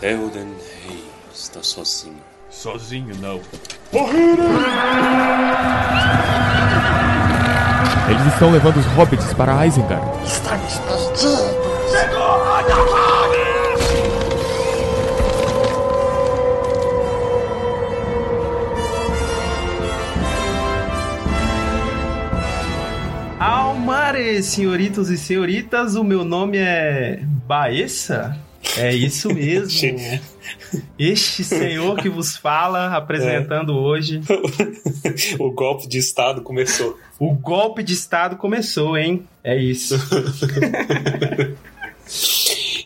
Theoden Rei está sozinho. Sozinho não. Eles estão levando os hobbits para Isengard. Estamos perdidos. Almare, senhoritos e senhoritas, o meu nome é Baessa. É isso mesmo. Este senhor que vos fala, apresentando hoje. o golpe de Estado começou. O golpe de Estado começou, hein? É isso.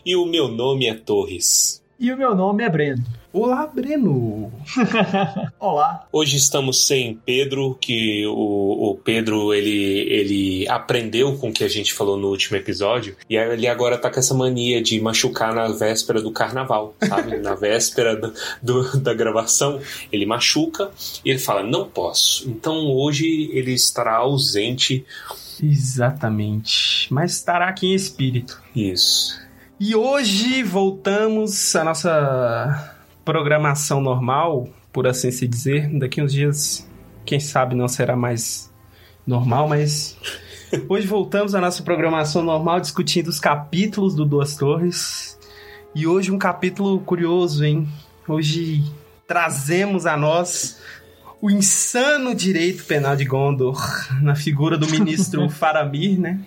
e o meu nome é Torres. E o meu nome é Breno. Olá, Breno! Olá! Hoje estamos sem Pedro, que o, o, Pedro ele, ele aprendeu com o que a gente falou no último episódio, e ele agora tá com essa mania de machucar na véspera do carnaval, sabe? na véspera do, do, da gravação, ele machuca e ele fala: Não posso. Então hoje ele estará ausente. Exatamente. Mas estará aqui em espírito. Isso. E hoje voltamos à nossa programação normal, por assim se dizer. Daqui uns dias, quem sabe não será mais normal, mas hoje voltamos à nossa programação normal discutindo os capítulos do Duas Torres. E hoje um capítulo curioso, hein? Hoje trazemos a nós o insano direito penal de Gondor na figura do ministro Faramir, né?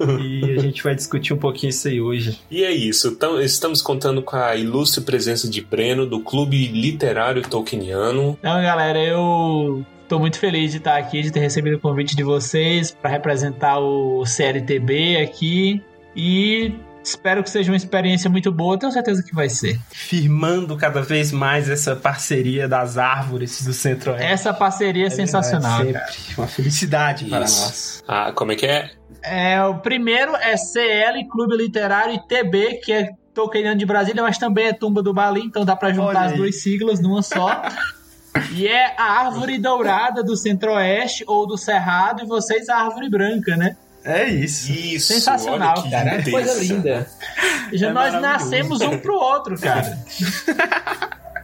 E a gente vai discutir um pouquinho isso aí hoje. E é isso, então, estamos contando com a ilustre presença de Breno, do Clube Literário Tolkieniano. Então, galera, eu Estou muito feliz de estar aqui, de ter recebido o convite de vocês para representar o CLTB aqui. E espero que seja uma experiência muito boa, tenho certeza que vai ser. Firmando cada vez mais essa parceria das árvores do Centro-Oeste. Essa parceria é, é sensacional. Verdade, uma felicidade Isso. para nós. Ah, como é que é? É, o primeiro é CL Clube Literário e TB, que é Tolkieniano de Brasília, mas também é Tumba do Bali, então dá para juntar as duas siglas numa só. e é a Árvore Dourada do Centro-Oeste ou do Cerrado, e vocês a Árvore Branca, né? É isso. Isso. Sensacional, cara. É coisa linda. Já é nós nascemos um pro outro, cara.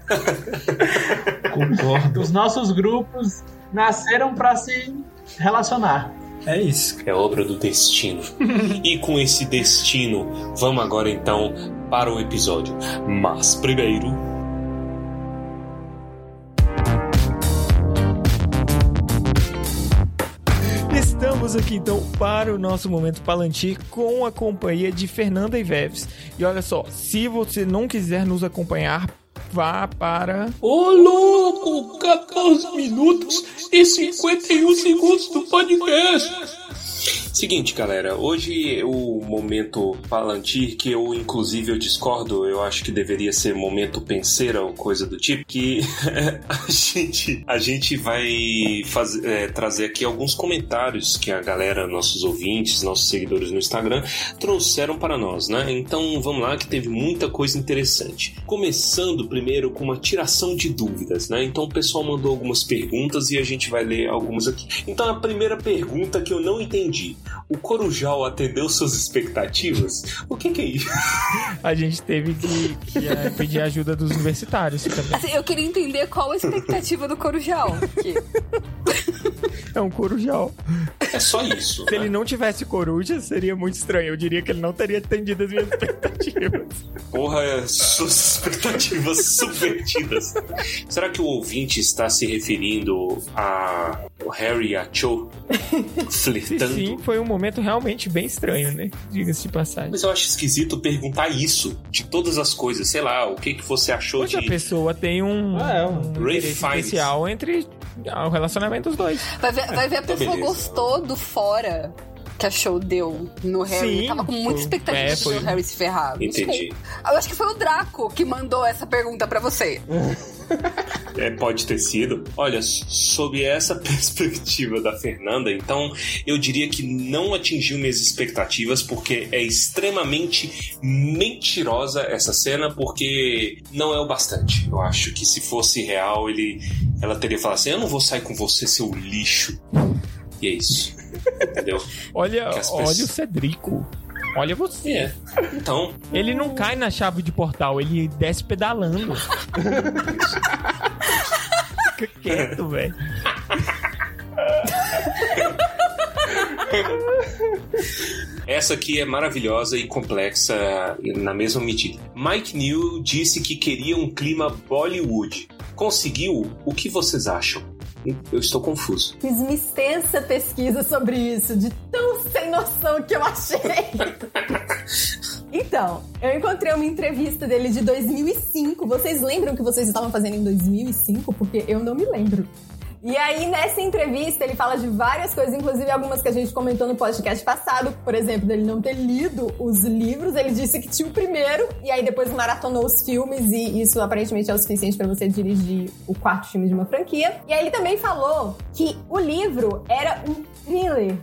Concordo. Os nossos grupos nasceram para se relacionar. É isso. É obra do destino. e com esse destino, vamos agora então para o episódio. Mas primeiro. Estamos aqui então para o nosso momento Palantir com a companhia de Fernanda Iveves. E olha só, se você não quiser nos acompanhar, vá para. Ô louco! 14 minutos e 51 segundos do podcast! Seguinte, galera, hoje o momento Palantir, que eu inclusive eu discordo, eu acho que deveria ser momento penseira ou coisa do tipo, que a gente, a gente vai é, trazer aqui alguns comentários que a galera, nossos ouvintes, nossos seguidores no Instagram, trouxeram para nós, né? Então vamos lá, que teve muita coisa interessante. Começando primeiro com uma tiração de dúvidas, né? Então o pessoal mandou algumas perguntas e a gente vai ler algumas aqui. Então a primeira pergunta que eu não entendi o Corujal atendeu suas expectativas? O que, que é isso? A gente teve que, que é, pedir ajuda dos universitários também. Assim, eu queria entender qual a expectativa do Corujal. Que... É um corujal. É só isso. Se né? ele não tivesse coruja, seria muito estranho. Eu diria que ele não teria atendido as minhas expectativas. Porra, é suas expectativas subvertidas. Será que o ouvinte está se referindo a Harry e a Cho flertando? Sim, foi um momento realmente bem estranho, né? Diga-se de passagem. Mas eu acho esquisito perguntar isso de todas as coisas. Sei lá, o que, que você achou Mas de. a pessoa tem um, ah, é, um, um especial entre o relacionamento dos dois. Vai ver, vai ver a então, pessoa gostou do fora que a show deu no Harry. Sim, Tava com muita expectativa é, foi... de ver o Harry se ferrar. Entendi. Eu acho que foi o Draco que mandou essa pergunta para você. É, pode ter sido. Olha, sob essa perspectiva da Fernanda, então eu diria que não atingiu minhas expectativas porque é extremamente mentirosa essa cena, porque não é o bastante. Eu acho que se fosse real, ele, ela teria falado assim: Eu não vou sair com você, seu lixo. E é isso. Entendeu? olha, pessoas... olha o Cedrico. Olha você. É. Então. Ele não cai na chave de portal, ele desce pedalando. Fica quieto, velho. Essa aqui é maravilhosa e complexa na mesma medida. Mike New disse que queria um clima Bollywood. Conseguiu? O que vocês acham? Eu estou confuso. Fiz uma extensa pesquisa sobre isso, de tão sem noção que eu achei. então, eu encontrei uma entrevista dele de 2005. Vocês lembram o que vocês estavam fazendo em 2005? Porque eu não me lembro. E aí, nessa entrevista, ele fala de várias coisas, inclusive algumas que a gente comentou no podcast passado, por exemplo, dele não ter lido os livros. Ele disse que tinha o primeiro, e aí depois maratonou os filmes, e isso aparentemente é o suficiente para você dirigir o quarto filme de uma franquia. E aí ele também falou que o livro era um thriller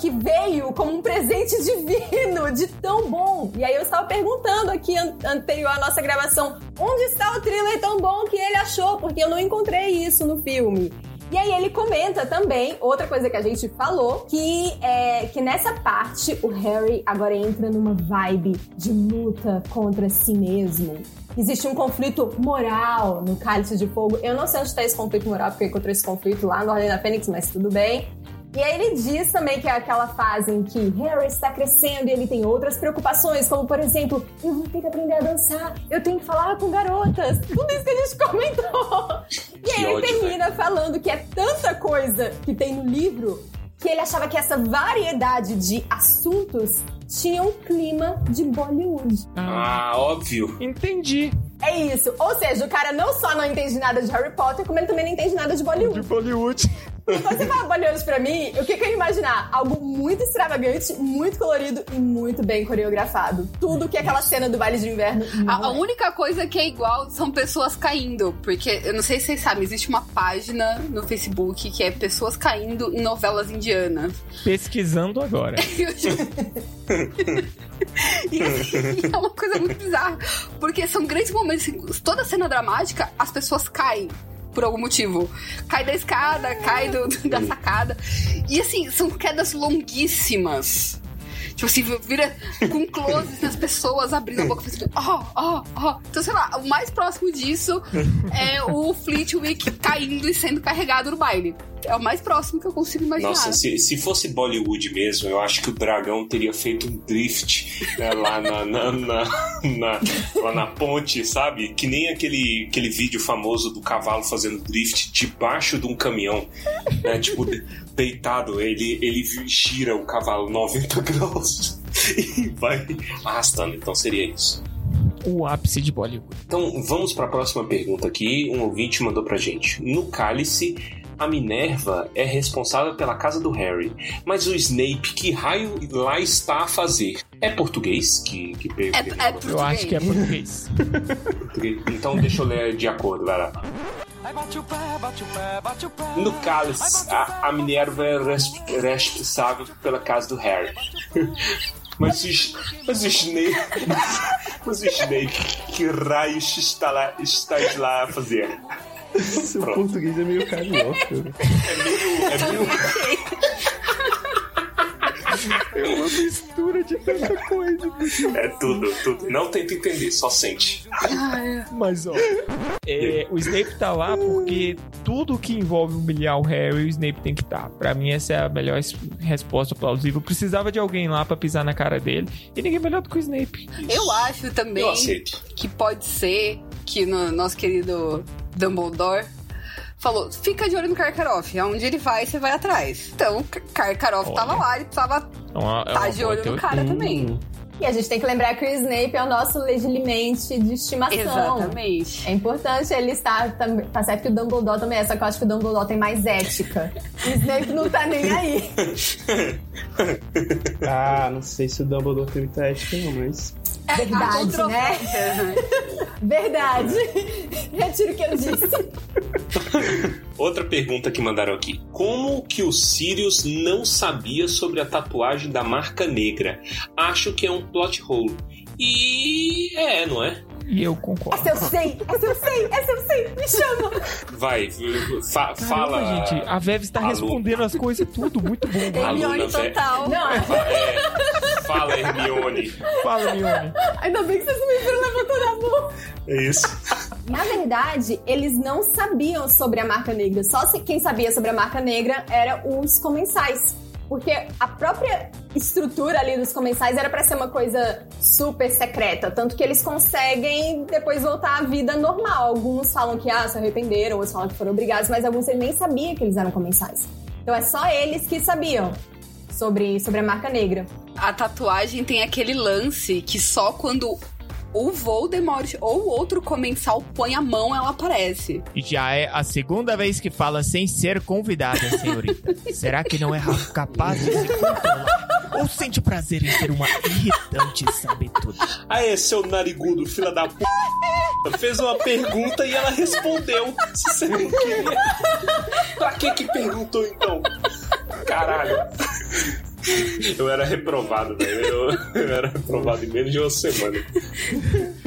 que veio como um presente divino, de tão bom. E aí eu estava perguntando aqui anterior à nossa gravação, onde está o thriller tão bom que ele achou? Porque eu não encontrei isso no filme. E aí ele comenta também, outra coisa que a gente falou, que é que nessa parte o Harry agora entra numa vibe de luta contra si mesmo. Existe um conflito moral no Cálice de Fogo. Eu não sei onde está esse conflito moral, porque encontrei esse conflito lá no Ordem da Fênix, mas tudo bem. E aí ele diz também que é aquela fase em que Harry está crescendo e ele tem outras preocupações, como por exemplo, eu vou ter que aprender a dançar, eu tenho que falar com garotas, tudo isso que a gente comentou. E aí ele termina falando que é tanta coisa que tem no livro que ele achava que essa variedade de assuntos tinha um clima de Bollywood. Ah, óbvio. Entendi. É isso. Ou seja, o cara não só não entende nada de Harry Potter, como ele também não entende nada de Bollywood. De Bollywood. E quando você fala Bollywood pra mim, o que, que eu ia imaginar? Algo muito extravagante, muito colorido e muito bem coreografado. Tudo que é aquela cena do baile de inverno. A, a, única coisa que é igual são pessoas caindo. Porque, eu não sei se vocês sabem, existe uma página no Facebook que é pessoas caindo em novelas indianas. Pesquisando agora. e assim, é uma coisa muito bizarra. Porque são grandes momentos. Toda cena dramática, as pessoas caem por algum motivo. Cai da escada, cai do, da sacada. E assim, são quedas longuíssimas. Tipo assim, vira com closes nas pessoas abrindo a boca fazendo ó, ó, ó. Então, sei lá, o mais próximo disso é o Fleetwick caindo e sendo carregado no baile. É o mais próximo que eu consigo imaginar. Nossa, se, se fosse Bollywood mesmo, eu acho que o dragão teria feito um drift né, lá na, na, na, na, lá na ponte, sabe? Que nem aquele, aquele vídeo famoso do cavalo fazendo drift debaixo de um caminhão. Né? Tipo, deitado, ele, ele gira o cavalo 90 graus e vai arrastando. Então seria isso. O ápice de Bollywood. Então vamos para a próxima pergunta aqui. Um ouvinte mandou pra gente. No cálice a Minerva é responsável pela casa do Harry, mas o Snape, que raio lá está a fazer? É português que, que é, é português. Eu acho que é português. então deixa eu ler de acordo, vai lá. No cálice, a, a Minerva é responsável pela casa do Harry. Mas o, mas o Snape. Mas o Snape, que raios está lá, está lá a fazer? Seu Pronto. português é meio carioca. É meio. É meio... É uma mistura de tanta coisa. É tudo, tudo. Não tenta entender, só sente. Mas, ó, é, o Snape tá lá porque tudo que envolve humilhar o Harry, o Snape tem que estar. Tá. Pra mim, essa é a melhor resposta plausível. Precisava de alguém lá pra pisar na cara dele. E ninguém melhor do que o Snape. Eu acho também Eu que pode ser que no nosso querido Dumbledore falou: fica de olho no Karkaroff. Aonde ele vai, você vai atrás. Então, Karkaroff Olha. tava lá, ele precisava estar é tá de olho no cara também. E a gente tem que lembrar que o Snape é o nosso legilimente de estimação. Exatamente. É importante ele estar também. Tá certo que o Dumbledore também é, só que eu acho que o Dumbledore tem mais ética. o Snape não tá nem aí. ah, não sei se o Dumbledore tem muita ética, não, mas. É, Verdade, né? Verdade. Retiro o que eu disse. Outra pergunta que mandaram aqui. Como que o Sirius não sabia sobre a tatuagem da marca negra? Acho que é um plot hole. E é, não é? E eu concordo. Essa eu sei, essa eu sei, essa eu sei, me chama. Vai, fa Caramba, fala. gente, a Vev está respondendo as coisas tudo, muito bom. Hermione total. Não. É, fala, Hermione. Fala, Mione. Ainda bem que vocês me viram levantando a mão. É isso. Na verdade, eles não sabiam sobre a marca negra. Só se quem sabia sobre a marca negra era os comensais. Porque a própria estrutura ali dos comensais era pra ser uma coisa super secreta. Tanto que eles conseguem depois voltar à vida normal. Alguns falam que ah, se arrependeram, outros falam que foram obrigados, mas alguns nem sabiam que eles eram comensais. Então é só eles que sabiam sobre, sobre a marca negra. A tatuagem tem aquele lance que só quando o Voldemort ou outro comensal põe a mão, ela aparece. E já é a segunda vez que fala sem ser convidada, senhorita. Será que não é capaz de se controlar? Ou sente prazer em ser uma irritante sabe tudo? Aê, seu narigudo, filha da p. Fez uma pergunta e ela respondeu. Se você não queria. Pra que que perguntou então? Caralho. Eu era reprovado, velho. Eu, eu era reprovado em menos de uma semana.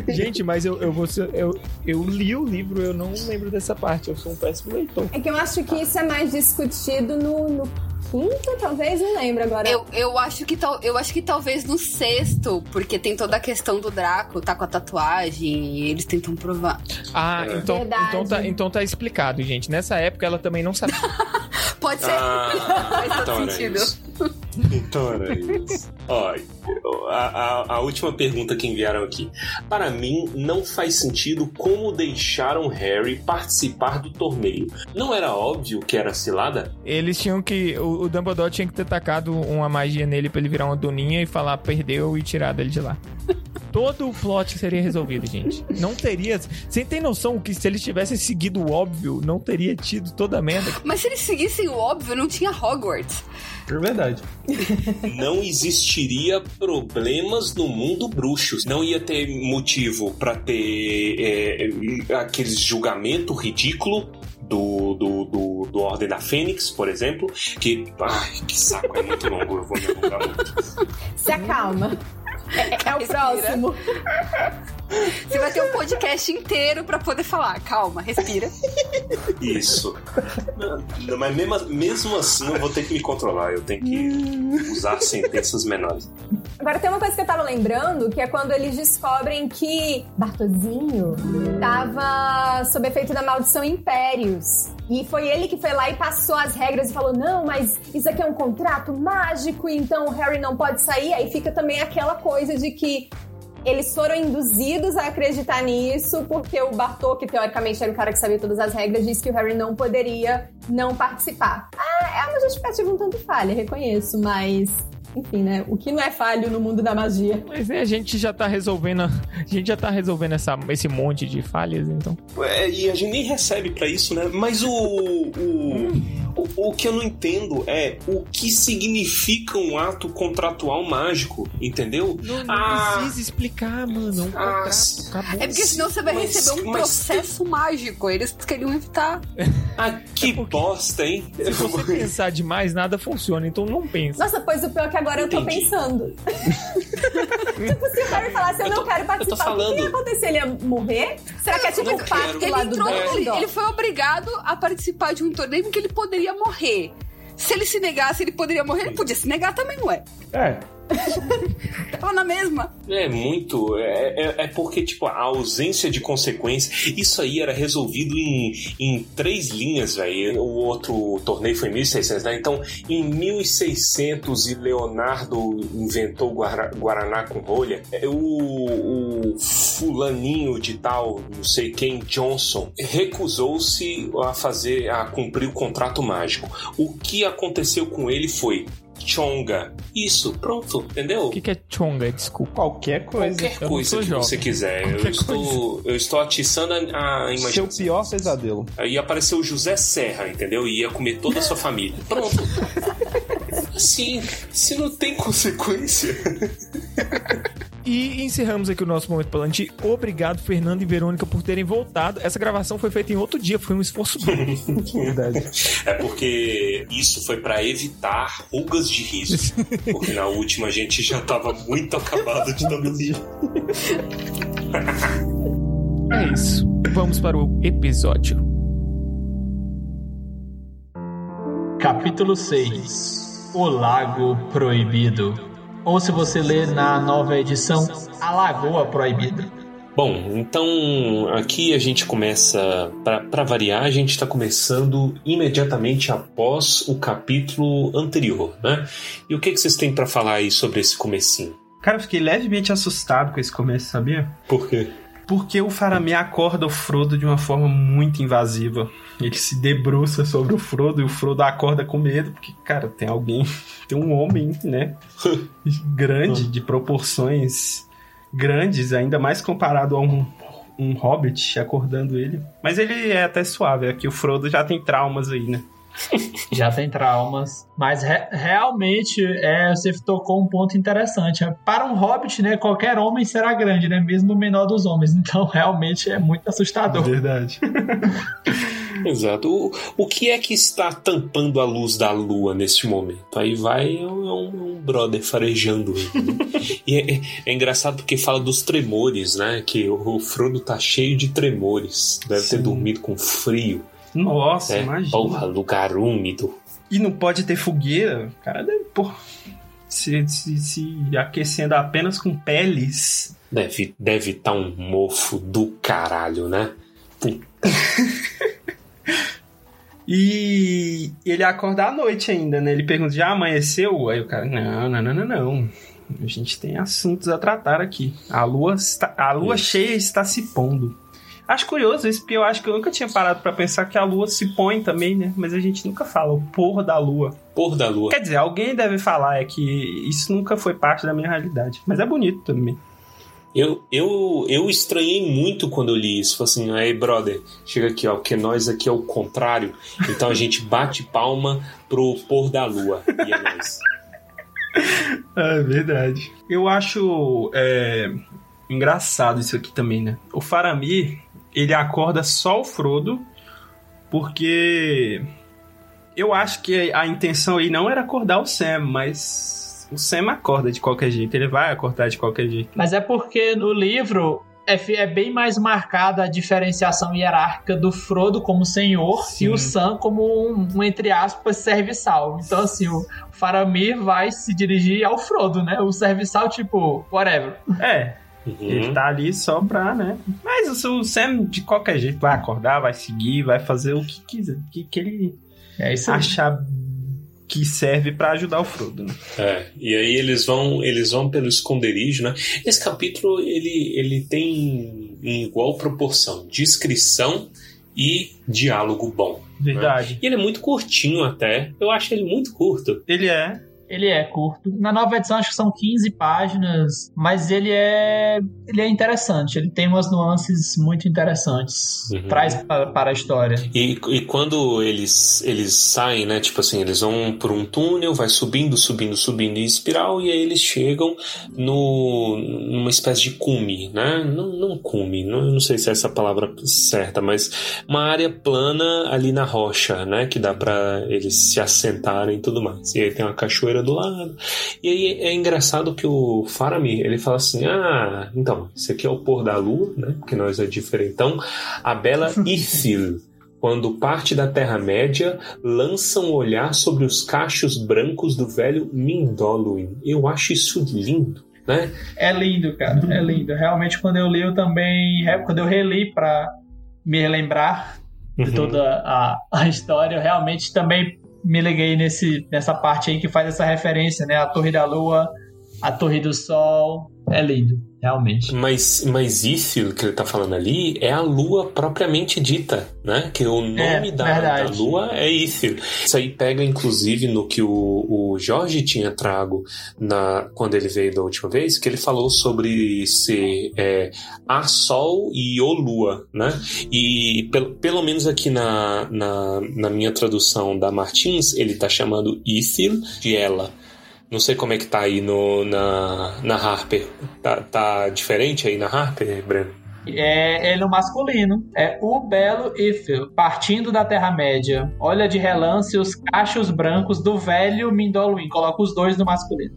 Gente, mas eu, eu, vou ser- eu, eu li o livro, eu não lembro dessa parte. Eu sou um péssimo leitor. É que eu acho que isso é mais discutido no, no quinto, talvez, não lembro agora. Eu, eu, acho que tal, eu acho que talvez no sexto, porque tem toda a questão do Draco, tá com a tatuagem, e eles tentam provar. Ah, É. então, Verdade. então, tá, então tá explicado, gente. Nessa época ela também não sabia. Pode ser. Ah, Faz todo então era sentido. Então era isso. Ó, a, a, a última pergunta que enviaram aqui. Para mim, não faz sentido como deixaram Harry participar do torneio. Não era óbvio que era cilada? Eles tinham que. O, o Dumbledore tinha que ter tacado uma magia nele pra ele virar uma doninha e falar perdeu e tirar dele de lá. Todo o plot seria resolvido, gente. Não teria. Você tem noção que se eles tivessem seguido o óbvio, não teria tido toda a merda. Mas se eles seguissem o óbvio, não tinha Hogwarts. É verdade. Não existiria problemas no mundo bruxo. Não ia ter motivo pra ter é, aquele julgamento ridículo do, do, do, do Ordem da Fênix, por exemplo. Que. Ai, que saco, é muito longo, eu vou me alongar muito. Se acalma. É, é o próximo. Você vai ter um podcast inteiro pra poder falar. Calma, respira. Isso. Não, mas mesmo, mesmo assim eu vou ter que me controlar. Eu tenho que usar sentenças menores. Agora tem uma coisa que eu tava lembrando, que é quando eles descobrem que Bartozinho tava sob efeito da maldição Impérios. E foi ele que foi lá e passou as regras e falou: não, mas isso aqui é um contrato mágico, então o Harry não pode sair. Aí fica também aquela coisa de que eles foram induzidos a acreditar nisso, porque o Bartô, que teoricamente era o cara que sabia todas as regras, disse que o Harry não poderia não participar. Ah, é uma justificativa um tanto falha, reconheço, mas. Enfim, né? O que não é falho no mundo da magia? Mas né, a gente já tá resolvendo. A gente já tá resolvendo essa, esse monte de falhas, então. É, e a gente nem recebe pra isso, né? Mas o, o, o. que eu não entendo é o que significa um ato contratual mágico, entendeu? Não, não Ah. precisa explicar, mano. É um Ah, contrato. É porque senão você vai Mas- receber um processo mágico. Eles queriam evitar. Ah, que bosta, hein? Se você pensar demais, nada funciona, então não pensa. Nossa, pois o pior é que agora eu tô Entendi. pensando. tipo, se o Harry falasse, eu, Eu não tô- quero eu tô participar, o que ia acontecer? Ele ia morrer? Será que é tipo não o pacto quero. lá Ele do entrou, ele, ele foi obrigado a participar de um torneio em que ele poderia morrer. Se ele se negasse, ele poderia morrer. Ele podia se negar também, ué. É. Tava na mesma. É muito. É, é, é porque, tipo, a ausência de consequência. Isso aí era resolvido em, em três linhas, velho. O outro torneio foi em 1600, né? Então, em 1600 e Leonardo inventou Guara- Guaraná com rolha, é, o, o fulaninho de tal, não sei quem, Johnson, recusou-se a fazer, a cumprir o contrato mágico. O que aconteceu com ele foi. Chonga. Isso, pronto, entendeu? O que, que é chonga? Desculpa. Qualquer coisa. Qualquer coisa que jovem. você quiser. Eu estou, eu estou atiçando a, a Seu imaginação. pior pesadelo. Aí apareceu o José Serra, entendeu? E ia comer toda a sua família. Pronto. Assim, se não tem consequência. E encerramos aqui o nosso Momento Palantir. Obrigado, Fernando e Verônica, por terem voltado. Essa gravação foi feita em outro dia, foi um esforço. Verdade. É porque isso foi pra evitar rugas de riso. Porque na última a gente já tava muito acabado de WD. É isso. Vamos para o episódio. Capítulo 6 O Lago Proibido ou se você ler na nova edição, A Lagoa Proibida. Bom, então aqui a gente começa, para variar, a gente está começando imediatamente após o capítulo anterior, né? E o que, que vocês têm para falar aí sobre esse comecinho? Cara, eu fiquei levemente assustado com esse começo, sabia? Por quê? Porque o Faramir acorda o Frodo de uma forma muito invasiva. Ele se debruça sobre o Frodo e o Frodo acorda com medo, porque, cara, tem alguém, tem um homem, né? Grande, de proporções grandes, ainda mais comparado a um, um hobbit acordando ele. Mas ele é até suave, é que o Frodo já tem traumas aí, né? Já tem traumas. Mas re realmente, é, você tocou um ponto interessante. Para um hobbit, né, qualquer homem será grande, né? Mesmo o menor dos homens. Então, realmente é muito assustador. Verdade. Exato. O, o que é que está tampando a luz da lua neste momento? Aí vai é um, um brother farejando. Né? e é, é, engraçado porque fala dos tremores, né? Que o, o Frodo tá cheio de tremores. Deve Sim. ter dormido com frio. Nossa, é, imagina. Porra, lugar úmido. E não pode ter fogueira. O cara deve, porra, se, se, se aquecendo apenas com peles. Deve deve estar tá um mofo do caralho, né? Puta. e ele acorda à noite ainda, né? Ele pergunta: já amanheceu? Aí o cara: não, não, não, não, não. A gente tem assuntos a tratar aqui. A lua, está, a lua cheia está se pondo. Acho curioso isso, porque eu acho que eu nunca tinha parado para pensar que a lua se põe também, né? Mas a gente nunca fala o pôr da lua. Pôr da lua. Quer dizer, alguém deve falar, é que isso nunca foi parte da minha realidade. Mas é bonito também. Eu, eu, eu estranhei muito quando eu li isso. Falei assim, aí, brother, chega aqui, ó, porque nós aqui é o contrário. Então a gente bate palma pro pôr da lua. E é nóis. É verdade. Eu acho é, engraçado isso aqui também, né? O Faramir, ele acorda só o Frodo, porque eu acho que a intenção aí não era acordar o Sam, mas o Sam acorda de qualquer jeito, ele vai acordar de qualquer jeito. Mas é porque no livro é, é bem mais marcada a diferenciação hierárquica do Frodo como senhor Sim. e o Sam como um, um, entre aspas, serviçal. Então, assim, o Faramir vai se dirigir ao Frodo, né? O serviçal, tipo, whatever. É, Uhum. Ele tá ali só pra, né? Mas o Sam, de qualquer jeito, vai acordar, vai seguir, vai fazer o que quiser, que, que ele é isso achar que serve para ajudar o Frodo, né? É, e aí eles vão, eles vão pelo esconderijo, né? Esse capítulo ele, ele tem em igual proporção descrição e diálogo bom. Né? Verdade. Né? E ele é muito curtinho até. Eu acho ele muito curto. Ele é. Ele é curto. Na nova edição acho que são 15 páginas, mas ele é ele é interessante. Ele tem umas nuances muito interessantes. Uhum. Traz para, para a história. E, e quando eles eles saem, né? Tipo assim, eles vão por um túnel, vai subindo, subindo, subindo em espiral e aí eles chegam no numa espécie de cume, né? Não, não cume, não, não sei se é essa palavra certa, mas uma área plana ali na rocha, né? Que dá para eles se assentarem e tudo mais. E aí tem uma cachoeira do lado. E aí é engraçado que o Faramir, ele fala assim: "Ah, então, esse aqui é o pôr da lua, né? Porque nós é diferentão. A bela Ithil quando parte da Terra-média, lança um olhar sobre os cachos brancos do velho Mindoluin. Eu acho isso lindo. Né? É lindo, cara, é lindo. Realmente, quando eu li, eu também. Quando eu reli para me relembrar de uhum. toda a, a história, eu realmente também me liguei nesse, nessa parte aí que faz essa referência, né? A Torre da Lua, a Torre do Sol. É lindo realmente. Mas, mas isso que ele tá falando ali é a lua propriamente dita, né? Que o nome é, da, da, lua é isso. Isso aí pega, inclusive, no que o, o Jorge tinha trago na, quando ele veio da última vez, que ele falou sobre ser é, a Sol e o Lua, né? E pelo, pelo menos aqui na, na, na minha tradução da Martins, ele tá chamando Ithil de ela. Não sei como é que tá aí no, na, na Harper. Tá, tá diferente aí na Harper, Breno? É ele no masculino. É o belo Ifil, partindo da Terra-média. Olha de relance os cachos brancos do velho Mindoluin. Coloca os dois no masculino.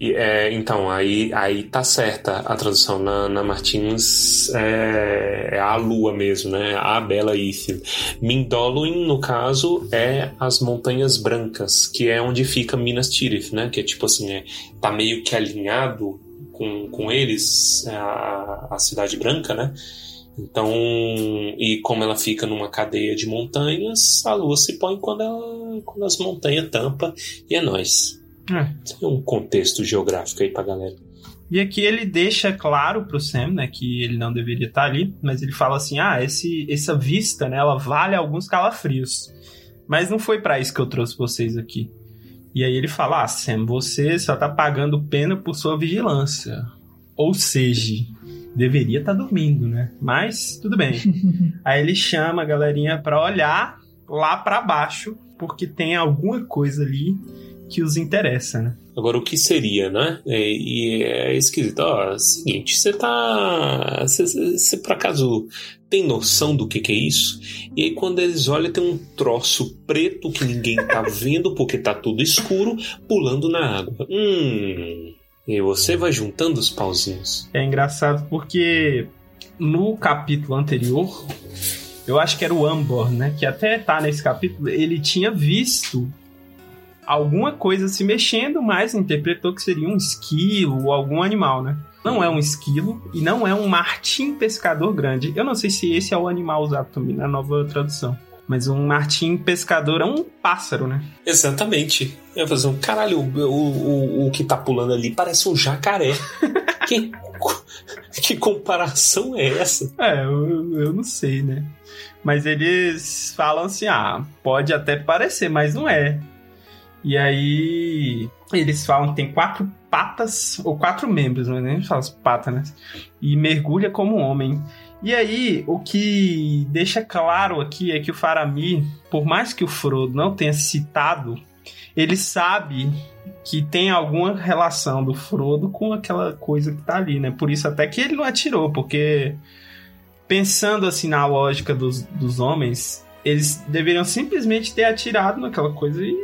E, é, então, aí, aí tá certa a tradução na, na Martins. É, é a lua mesmo, né? A bela Ithil. Mindoluin, no caso, é as Montanhas Brancas, que é onde fica Minas Tirith, né? Que é tipo assim, é, tá meio que alinhado com, com eles, a, a Cidade Branca, né? Então, e como ela fica numa cadeia de montanhas, a lua se põe quando, ela, quando as montanhas tampa e é nós. É. Tem um contexto geográfico aí pra galera. E aqui ele deixa claro pro Sam, né, que ele não deveria estar ali, mas ele fala assim: "Ah, esse essa vista, né, ela vale alguns calafrios. Mas não foi para isso que eu trouxe vocês aqui." E aí ele fala: "Ah, Sam, você só tá pagando pena por sua vigilância. Ou seja, deveria estar dormindo, né? Mas tudo bem." aí ele chama a galerinha para olhar lá para baixo, porque tem alguma coisa ali que os interessa, né? Agora, o que seria, né? É, e é esquisito. Ó, seguinte, você tá. Você por acaso tem noção do que, que é isso? E aí, quando eles olham, tem um troço preto que ninguém tá vendo porque tá tudo escuro, pulando na água. Hum. E você vai juntando os pauzinhos. É engraçado porque no capítulo anterior, eu acho que era o Ambor, né? Que até tá nesse capítulo, ele tinha visto alguma coisa se mexendo, mas interpretou que seria um esquilo ou algum animal, né? Não é um esquilo e não é um martim pescador grande. Eu não sei se esse é o animal usado também na nova tradução. Mas um martim pescador é um pássaro, né? Exatamente. Eu ia fazer um caralho, o, o, o que tá pulando ali parece um jacaré. que, que comparação é essa? É, eu, eu não sei, né? Mas eles falam assim: ah, pode até parecer, mas não é. E aí eles falam que tem quatro patas, ou quatro membros, mas nem fala as patas, né? E mergulha como um homem. E aí, o que deixa claro aqui é que o Faramir, por mais que o Frodo não tenha citado, ele sabe que tem alguma relação do Frodo com aquela coisa que tá ali, né? Por isso até que ele não atirou, porque pensando assim na lógica dos, dos homens, eles deveriam simplesmente ter atirado naquela coisa e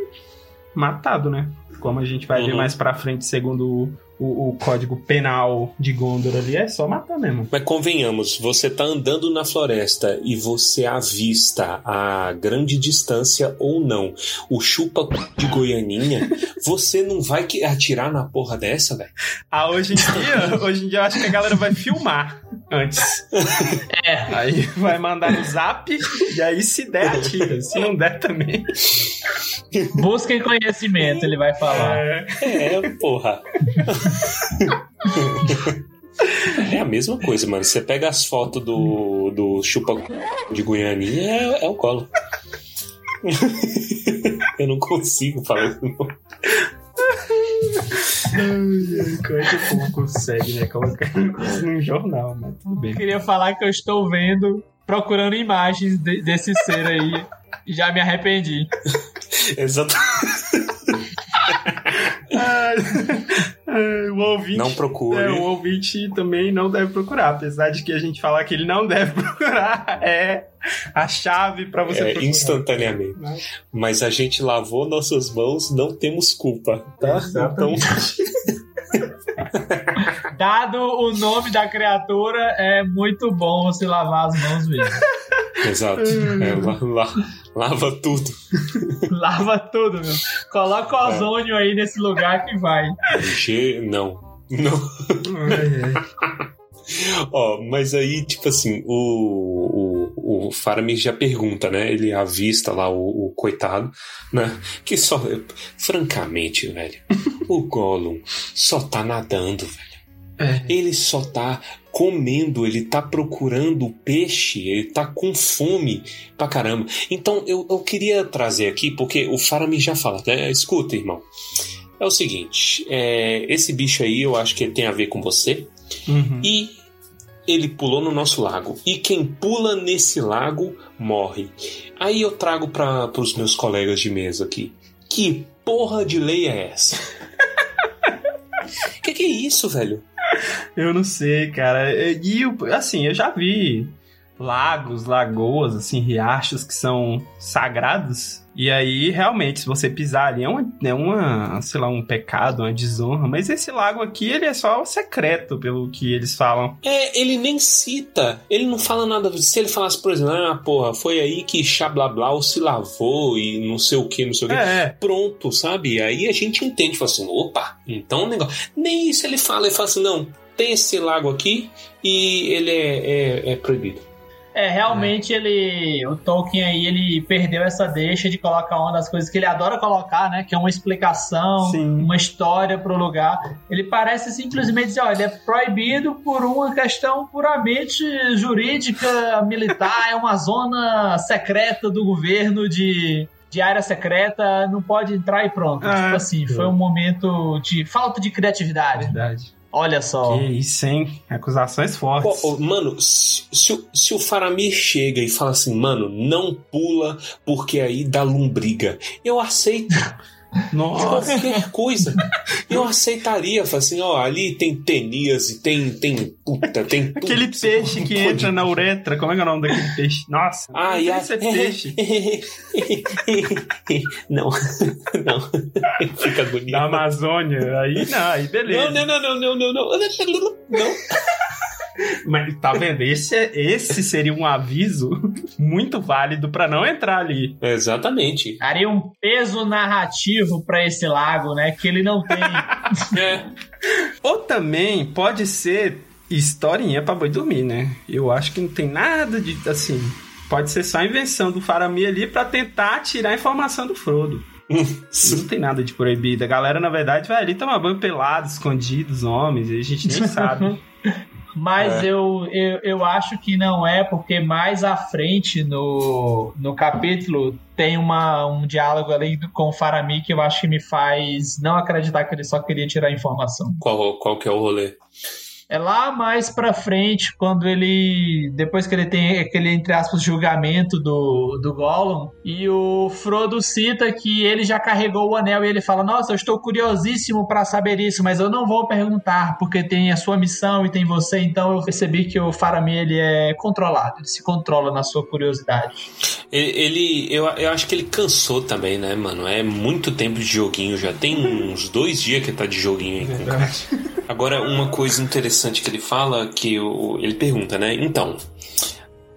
matado, né? Como a gente vai Uhum. ver mais pra frente, segundo o, o código penal de Gondor ali, é só matar mesmo. Mas convenhamos, você tá andando na floresta e você avista a grande distância ou não o chupa de Goianinha, você não vai que- atirar na porra dessa, velho? Ah, hoje em dia, hoje em dia eu acho que a galera vai filmar antes. É. Aí vai mandar no zap e aí se der, atira. Se não der também. Busquem conhecimento, ele vai falar. É, É, porra. É a mesma coisa, mano. Você pega as fotos do, do chupa de Goianinha, é, é o colo. Eu não consigo falar isso. não. Como é que o povo consegue, né? Colocar isso num jornal, mas tudo bem. Eu queria falar que eu estou vendo, procurando imagens de- desse ser aí. e Já me arrependi. Exato. O ouvinte. Não procure. É, o ouvinte também não deve procurar, apesar de que a gente falar que ele não deve procurar é a chave pra você É, procurar. instantaneamente. Mas a gente lavou nossas mãos, não temos culpa, tá? Então, Dado o nome da criatura, é muito bom você lavar as mãos mesmo. exato. É, la- la- lava tudo. Lava tudo, meu. Coloca o ozônio aí nesse lugar que vai. G, não. Não. Ó, mas aí, tipo assim, o, o, o Faramir já pergunta, né? Ele avista lá o, o coitado, né? Que só. Francamente, velho, o Gollum só tá nadando, velho. É. Ele só tá comendo, ele tá procurando peixe, ele tá com fome pra caramba. Então eu, eu queria trazer aqui, porque o Faramir já fala, né? Escuta, irmão. É o seguinte, é, esse bicho aí eu acho que ele tem a ver com você. Uhum. E ele pulou no nosso lago. E quem pula nesse lago morre. Aí eu trago para os meus colegas de mesa aqui. Que porra de lei é essa? que que é isso, velho? Eu não sei, cara. E assim, eu já vi lagos, lagoas, assim, riachos que são sagrados. E aí, realmente, se você pisar ali, é uma, é uma, sei lá, um pecado, uma desonra. Mas esse lago aqui, ele é só secreto, pelo que eles falam. É, ele nem cita. Ele não fala nada. Se ele falasse, por exemplo, ah, porra, foi aí que Xablablau se lavou e não sei o que, não sei o que. É. Pronto, sabe? Aí a gente entende, fala assim, opa, então o negócio. Nem isso ele fala, ele fala assim, não, tem esse lago aqui e ele é, é, é proibido. É, realmente ele. O Tolkien aí, ele perdeu essa deixa de colocar uma das coisas que ele adora colocar, né? Que é uma explicação, Sim. uma história pro lugar. Ele parece simplesmente dizer, ó, ele é proibido por uma questão puramente jurídica, militar, é uma zona secreta do governo de. De área secreta, não pode entrar e pronto. Ah, tipo assim, foi um momento de falta de criatividade. Verdade. Olha só. Que isso, hein? Acusações fortes. Pô, mano, se, se o- se o Faramir chega e fala assim, mano, não pula porque aí dá lombriga, eu aceito. Nossa. Qualquer coisa. Eu aceitaria. Assim, ó, ali tem teníase, tem, tem puta, tem tudo. Aquele peixe que pode- entra na uretra. Como é que é o nome daquele peixe? Nossa. Ah, e a... esse é peixe. não, não. Fica bonito. Da Amazônia. Aí não, aí beleza. Não, não, não, não, não, não, não. Não. Mas tá vendo? Esse, é- esse seria um aviso muito válido pra não entrar ali. Exatamente. Daria um peso narrativo pra esse lago, né? Que ele não tem. É. Ou também pode ser historinha pra boi dormir, né? Eu acho que não tem nada de assim. Pode ser só invenção do Faramir ali pra tentar tirar a informação do Frodo. Não tem nada de proibido. A galera, na verdade, vai ali tomar banho pelado, escondido, os homens, e a gente nem sabe. Mas É. eu, eu, eu acho que não é, porque mais à frente no, no capítulo tem uma, um diálogo ali com o Faramir que eu acho que me faz não acreditar que ele só queria tirar informação. Qual, qual que é o rolê? É lá mais pra frente, quando ele. Depois que ele tem aquele, entre aspas, julgamento do, do Gollum, e o Frodo cita que ele já carregou o anel e ele fala: Nossa, eu estou curiosíssimo pra saber isso, mas eu não vou perguntar, porque tem a sua missão e tem você, então eu percebi que o Faramir ele é controlado, ele se controla na sua curiosidade. Ele, ele- eu, eu acho que ele cansou também, né, mano? É muito tempo de joguinho, já tem uns dois dias que tá de joguinho aí com o cara. Agora, uma coisa interessante que ele fala, que o- ele pergunta, né? Então,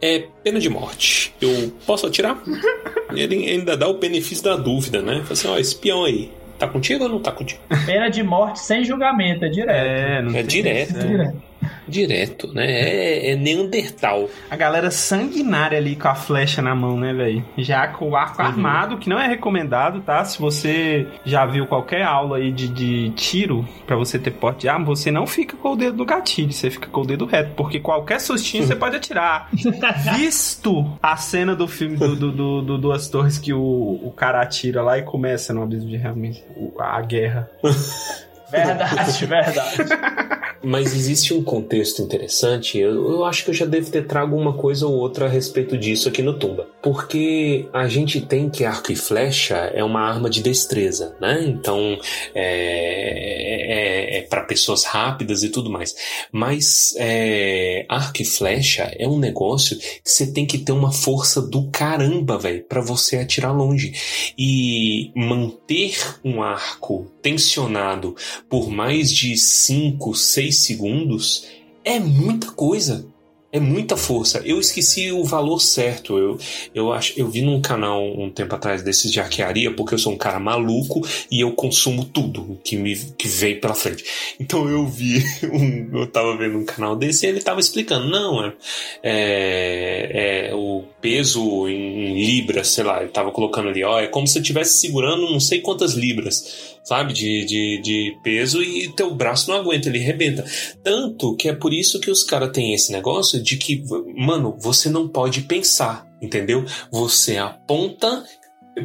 é pena de morte. Eu posso atirar? Ele ainda dá o benefício da dúvida, né? Fala assim, ó, esse peão aí, tá contigo ou não tá contigo? Pena de morte sem julgamento, é direto. É, não É direto. isso, é. Direto. Direto, né? É, é Neandertal. A galera sanguinária ali com a flecha na mão, né, velho? Já com o arco armado, que não é recomendado, tá? Se você já viu qualquer aula aí de, de tiro, pra você ter porte de arma, você não fica com o dedo no gatilho, você fica com o dedo reto, porque qualquer sustinho você pode atirar. Visto a cena do filme do, do, do- do Duas Torres que o, o cara atira lá e começa no abismo de realmente a guerra. Verdade, verdade. Mas existe um contexto interessante. Eu, eu acho que eu já devo ter trago uma coisa ou outra a respeito disso aqui no Tumba. Porque a gente tem que arco e flecha é uma arma de destreza, né? Então é, é, para pessoas rápidas e tudo mais. Mas é, arco e flecha é um negócio que você tem que ter uma força do caramba, velho, para você atirar longe. E manter um arco tensionado por mais de 5, 6 segundos é muita coisa. É muita força. Eu esqueci o valor certo. Eu, eu, acho, eu vi num canal um tempo atrás desses de arquearia, porque eu sou um cara maluco e eu consumo tudo que me que vem pela frente. Então eu vi, um, eu tava vendo um canal desse e ele tava explicando. Não, é, é, é o peso em libras, sei lá, ele tava colocando ali, ó, é como se você estivesse segurando não sei quantas libras sabe, de, de, de peso e teu braço não aguenta, ele rebenta. Tanto que é por isso que os caras têm esse negócio de que, mano, você não pode pensar, entendeu? Você aponta,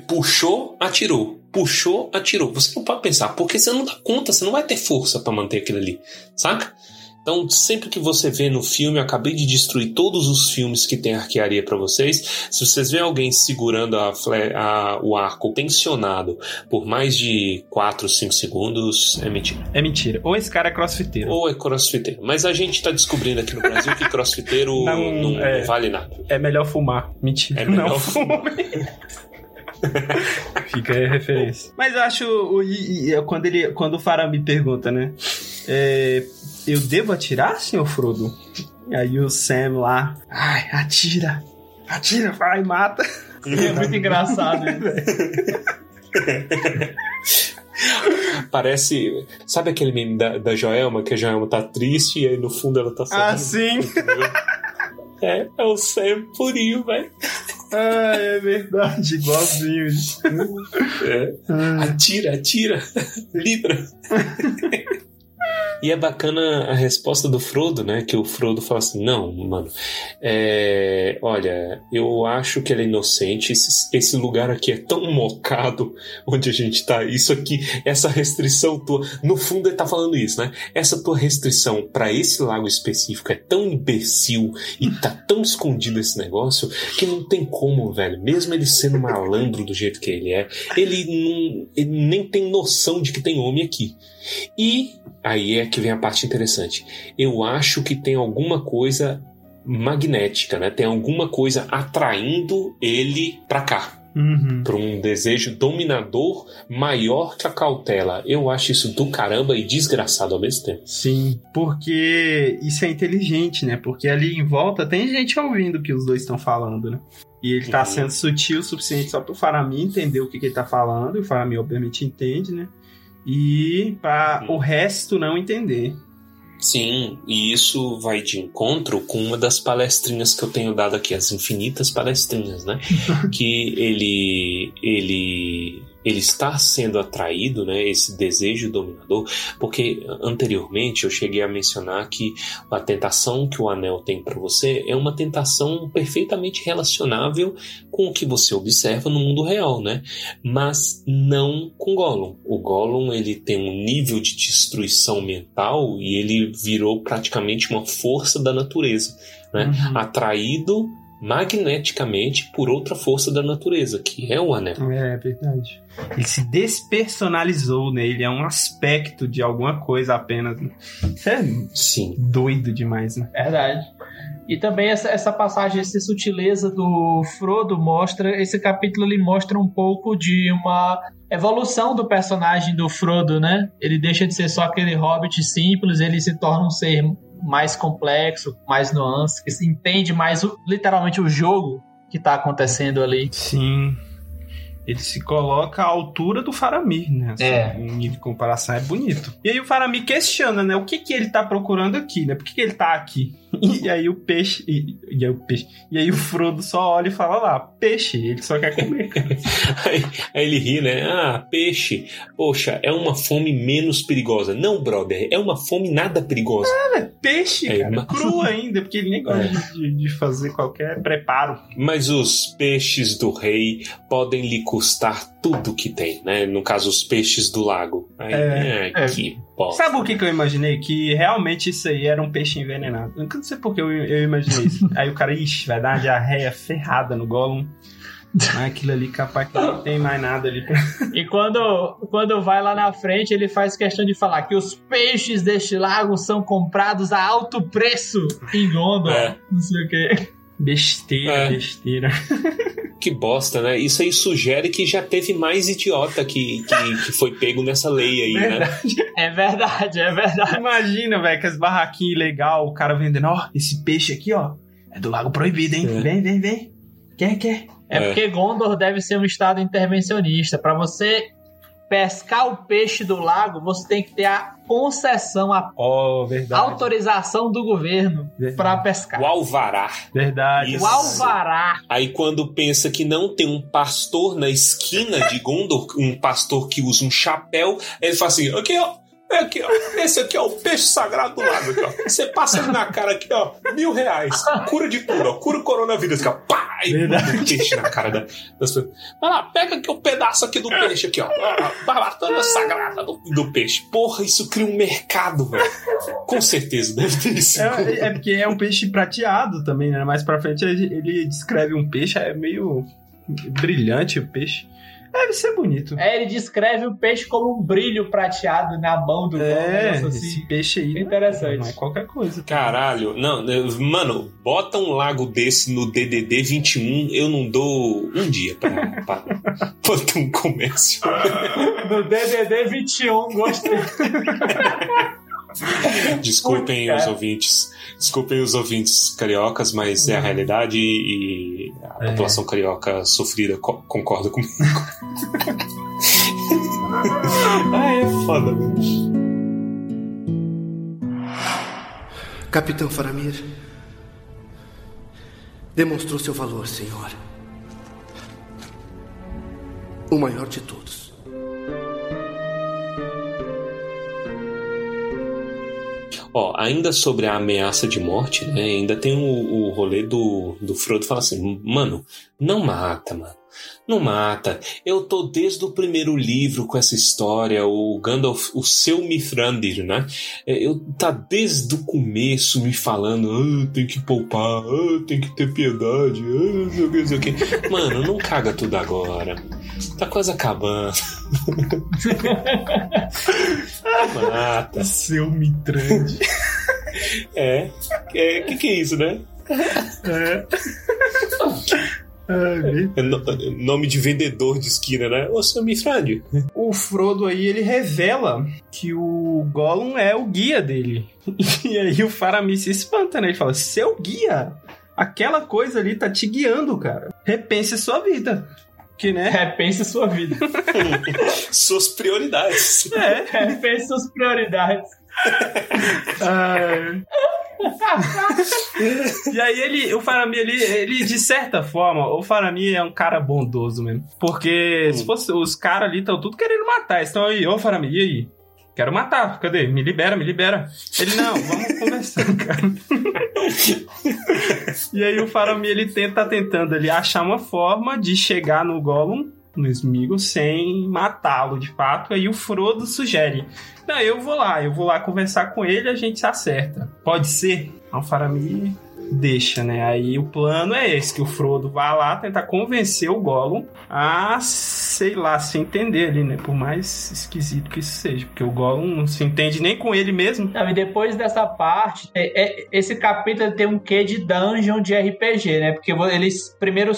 puxou, atirou. Puxou, atirou. Você não pode pensar, porque você não dá conta, você não vai ter força pra manter aquilo ali, saca? Então, sempre que você vê no filme, eu acabei de destruir todos os filmes que tem arquearia para vocês. Se vocês vêem alguém segurando a, a- o arco tensionado por mais de 4, 5 segundos, é mentira. É mentira. Ou esse cara é crossfiteiro. Ou é crossfiteiro. Mas a gente tá descobrindo aqui no Brasil que crossfiteiro Não, não, é. vale nada. É melhor fumar. Mentira. É melhor não fumar. Fica aí a referência. Mas eu acho. o- e- quando, ele, quando o Farah me pergunta, né? é, eu devo atirar, senhor Frodo? E aí o Sam lá. Ai, atira. Atira, vai, mata. É muito engraçado. isso. Parece. Sabe aquele meme da, da Joelma, que a Joelma tá triste e aí no fundo ela tá sorrindo? Ah, sim. É, é o Sam purinho, velho. Ah, é verdade, igualzinho. É. Atira, atira. Libra. E é bacana a resposta do Frodo, né? Que o Frodo fala assim: Não, mano, é, olha, eu acho que ele é inocente. Esse, esse lugar aqui é tão mocado onde a gente tá. Isso aqui, essa restrição tua. No fundo, ele tá falando isso, né? Essa tua restrição pra esse lago específico é tão imbecil e tá tão escondido esse negócio que não tem como, velho. Mesmo ele sendo malandro do jeito que ele é, ele, não, ele nem tem noção de que tem homem aqui. E aí é que vem a parte interessante. Eu acho que tem alguma coisa magnética, né? Tem alguma coisa atraindo ele pra cá. Uhum. Pra um desejo dominador maior que a cautela. Eu acho isso do caramba e desgraçado ao mesmo tempo. Sim, porque isso é inteligente, né? Porque ali em volta tem gente ouvindo o que os dois estão falando, né? E ele tá Uhum. sendo sutil o suficiente só pro Faramir entender o que, que ele tá falando, e o Faramir obviamente entende, né? E para Uhum. o resto não entender. Sim, e isso vai de encontro com uma das palestrinhas que eu tenho dado aqui, as infinitas palestrinhas, né? que ele ele ele está sendo atraído, né, esse desejo dominador, porque anteriormente eu cheguei a mencionar que a tentação que o anel tem para você é uma tentação perfeitamente relacionável com o que você observa no mundo real, né? Mas não com Gollum. O Gollum ele tem um nível de destruição mental e ele virou praticamente uma força da natureza, né? Uhum. Atraído magneticamente por outra força da natureza, que é o anel. É verdade. Ele se despersonalizou, né? Ele é um aspecto de alguma coisa apenas. né? Isso é Sim. doido demais, né? Verdade. E também essa, essa passagem, essa sutileza do Frodo mostra, esse capítulo ele mostra um pouco de uma evolução do personagem do Frodo, né? Ele deixa de ser só aquele hobbit simples, ele se torna um ser mais complexo, mais nuance, que se entende mais literalmente o jogo que tá acontecendo ali. Sim. Ele se coloca à altura do Faramir, né? Assim, É. Em nível de comparação é bonito. E aí o Faramir questiona, né? O que que ele tá procurando aqui, né? Por que, que ele tá aqui? E aí o peixe. E, e aí o peixe. E aí o Frodo só olha e fala lá, peixe, ele só quer comer. Aí, aí ele ri, né? Ah, peixe. Poxa, é uma fome menos perigosa. Não, brother, é uma fome nada perigosa. peixe, É, cara. mas- Cru ainda, porque ele nem gosta É. de, de fazer qualquer preparo. Mas os peixes do rei podem lhe custar tudo que tem, né? No caso, os peixes do lago. Aí, É. é, que bosta. Sabe o que, que eu imaginei? Que realmente isso aí era um peixe envenenado. Eu não sei por que eu, eu imaginei isso. aí o cara, ixi, vai dar uma diarreia ferrada no Gollum. Mas aquilo ali, capaz que não tem mais nada ali. pra- E quando, quando vai lá na frente, ele faz questão de falar que os peixes deste lago são comprados a alto preço em Gondor. É. Não sei o quê. Besteira, É. besteira. Que bosta, né? Isso aí sugere que já teve mais idiota que, que, que foi pego nessa lei aí, né? É verdade, é verdade. Imagina, velho, que as barraquinhas legal, o cara vendendo, ó, esse peixe aqui, ó, é do Lago Proibido, hein? É. Vem, vem, vem. Quer, quer? É, É. porque Gondor deve ser um estado intervencionista. Pra você pescar o peixe do lago, você tem que ter a concessão, a verdade. autorização do governo pra pescar. O alvará. Verdade. Isso. O alvará. Aí quando pensa que não tem um pastor na esquina de Gondor, um pastor que usa um chapéu, ele fala assim, ok, ó, É aqui, ó. Esse aqui é o peixe sagrado do lago, aqui, ó. Você passa ele na cara aqui, ó. Mil reais. Cura de tudo, ó. Cura o coronavírus, aqui, ó. Pá! E um peixe na cara da- das pessoas. Vai lá, pega aqui um pedaço aqui do peixe, aqui, ó. Ó, Barbatana sagrada do, do peixe. Porra, isso cria um mercado, velho. Com certeza, deve ter isso. É, é porque é um peixe prateado também, né? Mais pra frente ele, ele descreve um peixe, é meio brilhante o peixe. Deve ser bonito. É, ele descreve o peixe como um brilho prateado na mão do É, negócio assim. esse peixe aí. Interessante. Não é qualquer coisa. Caralho, não, mano, bota um lago desse no DDD 21, eu não dou um dia pra, pra, pra ter um comércio. No DDD 21, gostei. Desculpem Puta. os ouvintes, desculpem os ouvintes cariocas, mas é a realidade e a É. população carioca sofrida co- concorda comigo. ah, é foda, velho. Capitão Faramir demonstrou seu valor, senhor. O maior de todos. Ó, ainda sobre a ameaça de morte, né? Ainda tem o, o rolê do, do Frodo fala assim, mano, não mata, mano. Não mata. Eu tô desde o primeiro livro com essa história, o Gandalf, o seu Mithrandir, né? É, Eu tá desde o começo me falando, ah, tem que poupar, ah, tem que ter piedade, ah, não sei o que, não sei o que. Mano, não caga tudo agora. Tá quase acabando. Mata. Seu mitrande. É. É, que que é isso, né? É. Meu. É no- nome de vendedor de esquina, né? Ô, seu Mifrade. O Frodo aí, ele revela que o Gollum é o guia dele. E aí o Faramir se espanta, né? Ele fala, seu guia? Aquela coisa ali tá te guiando, cara. Repense sua vida. Que, né? Repense sua vida. Suas prioridades. É. Repense suas prioridades. Ah. E aí ele, o Faramir, ele, ele, de certa forma, o Faramir é um cara bondoso mesmo. Porque se fosse, os caras ali estão tudo querendo matar. Estão aí, ô Faramir, e aí? Quero matar, cadê? Me libera, me libera. Ele, não, vamos conversar, cara. e aí o Faramir, ele tenta, tá tentando ele achar uma forma de chegar no Gollum, no Smeagol, sem matá-lo de fato. Aí o Frodo sugere, não, eu vou lá, eu vou lá conversar com ele a gente se acerta. Pode ser? Aí O Faramir deixa, né? Aí o plano é esse, que o Frodo vá lá tentar convencer o Gollum a, sei lá, se entender ali, né? Por mais esquisito que isso seja. Porque o Gollum não se entende nem com ele mesmo. Não, e depois dessa parte, é- é- esse capítulo tem um quê de dungeon de RPG, né? Porque eles primeiro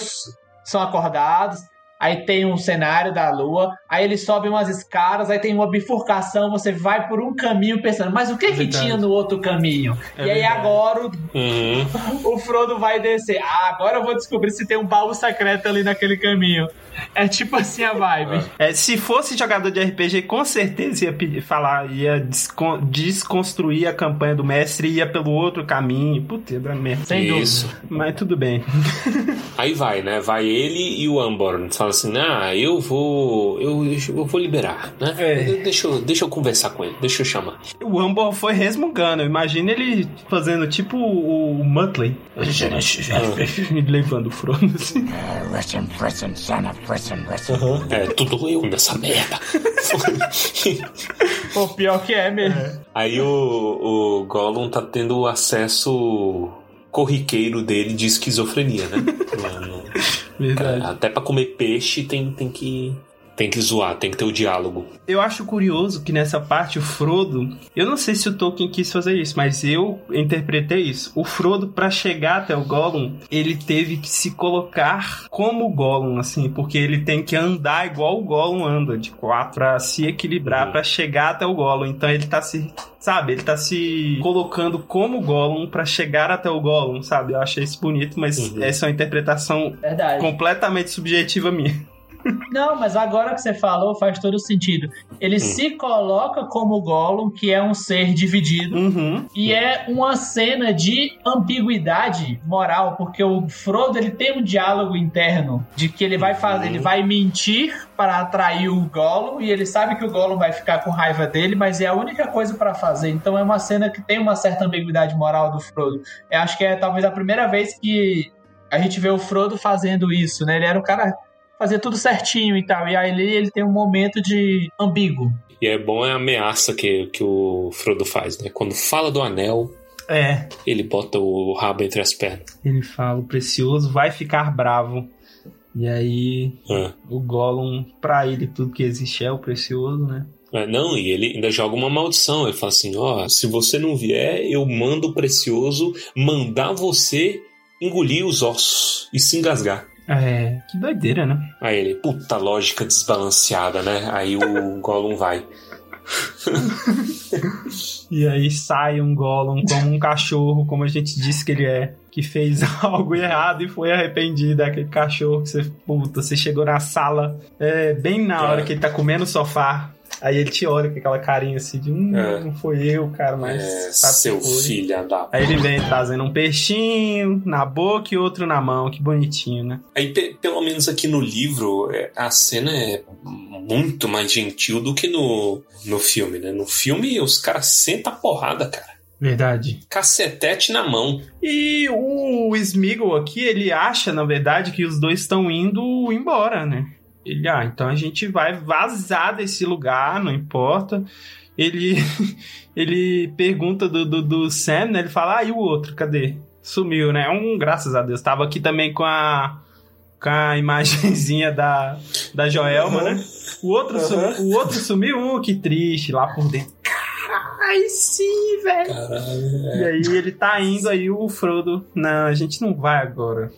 são acordados, aí tem um cenário da lua, aí eles sobem umas escadas, aí tem uma bifurcação, você vai por um caminho pensando, mas o que que Verdade. tinha no outro caminho? É e aí verdade. agora o, Uhum. o Frodo vai descer. Ah, agora eu vou descobrir se tem um baú secreto ali naquele caminho. É tipo assim a vibe. É, se fosse jogador de RPG, com certeza ia pedir, falar, ia descon- desconstruir a campanha do mestre e ia pelo outro caminho. Puta, da merda. Sem dúvida. Isso. Mas tudo bem. Aí vai, né? Vai ele e o Amborn. Fala assim, ah, eu vou. Eu, eu vou liberar, né? É. Deixa, eu, deixa eu conversar com ele, deixa eu chamar. O Ambor foi resmungando. Imagina ele fazendo tipo o, o Muttley. levando o Frodo assim. Listen, listen, son of listen, listen. É, tudo eu nessa merda. Pô, pior que é mesmo. Aí o, o Gollum tá tendo o acesso corriqueiro dele de esquizofrenia, né? Verdade. até pra comer peixe tem, tem que. Tem que zoar, tem que ter o diálogo. Eu acho curioso que nessa parte o Frodo, eu não sei se o Tolkien quis fazer isso, mas eu interpretei isso. O Frodo pra chegar até o Gollum, ele teve que se colocar como o Gollum, assim, porque ele tem que andar igual o Gollum anda, de quatro, pra se equilibrar, Uhum. pra chegar até o Gollum. Então ele tá se, sabe, ele tá se colocando como o Gollum pra chegar até o Gollum, sabe? Eu achei isso bonito, mas Uhum. essa é uma interpretação Verdade. completamente subjetiva minha. Não, mas agora que você falou faz todo sentido. Ele se coloca como Gollum, que é um ser dividido, Uhum. e é uma cena de ambiguidade moral, porque o Frodo ele tem um diálogo interno de que ele vai fazer, ele vai mentir para atrair o Gollum e ele sabe que o Gollum vai ficar com raiva dele, mas é a única coisa para fazer. Então é uma cena que tem uma certa ambiguidade moral do Frodo. Eu acho que é talvez a primeira vez que a gente vê o Frodo fazendo isso, né? Ele era um cara fazia tudo certinho e tal, e aí ele, ele tem um momento de ambíguo. E é bom a ameaça que, que o Frodo faz, né? Quando fala do anel, É, ele bota o rabo entre as pernas. ele fala, o precioso vai ficar bravo. E aí, Ah. o Gollum, pra ele, tudo que existe é o precioso, né? É, não, e ele ainda joga uma maldição. Ele fala assim: ó, se você não vier, eu mando o precioso mandar você engolir os ossos e se engasgar. É, que doideira, né? Aí ele, puta lógica desbalanceada, né? Aí o Gollum vai. E aí sai um Gollum como um cachorro, como a gente disse que ele é, que fez algo errado e foi arrependido. É aquele cachorro que você, puta, você chegou na sala, é, bem na hora que ele tá comendo o sofá. Aí ele te olha com aquela carinha assim de, hum, É. não foi eu, cara, mas É, sabe seu filho da. Aí ele vem trazendo um peixinho na boca e outro na mão, que bonitinho, né? Aí, pe- pelo menos aqui no livro, é, a cena é muito mais gentil do que no, no filme, né? No filme, os caras sentam a porrada, cara. Verdade. Cacetete na mão. E o Smeagol aqui, ele acha, na verdade, que os dois estão indo embora, né? Ele, ah, então a gente vai vazar desse lugar, não importa. Ele, ele pergunta do, do, do Sam, né? Ele fala, ah, e o outro, cadê? Sumiu, né? Um, graças a Deus. Tava aqui também com a, com a imagenzinha da, da Joelma, né? O outro, sumi- o outro sumiu, uh, que triste, lá por dentro. Ai, sim, velho. E aí ele tá indo aí, o Frodo. Não, a gente não vai agora.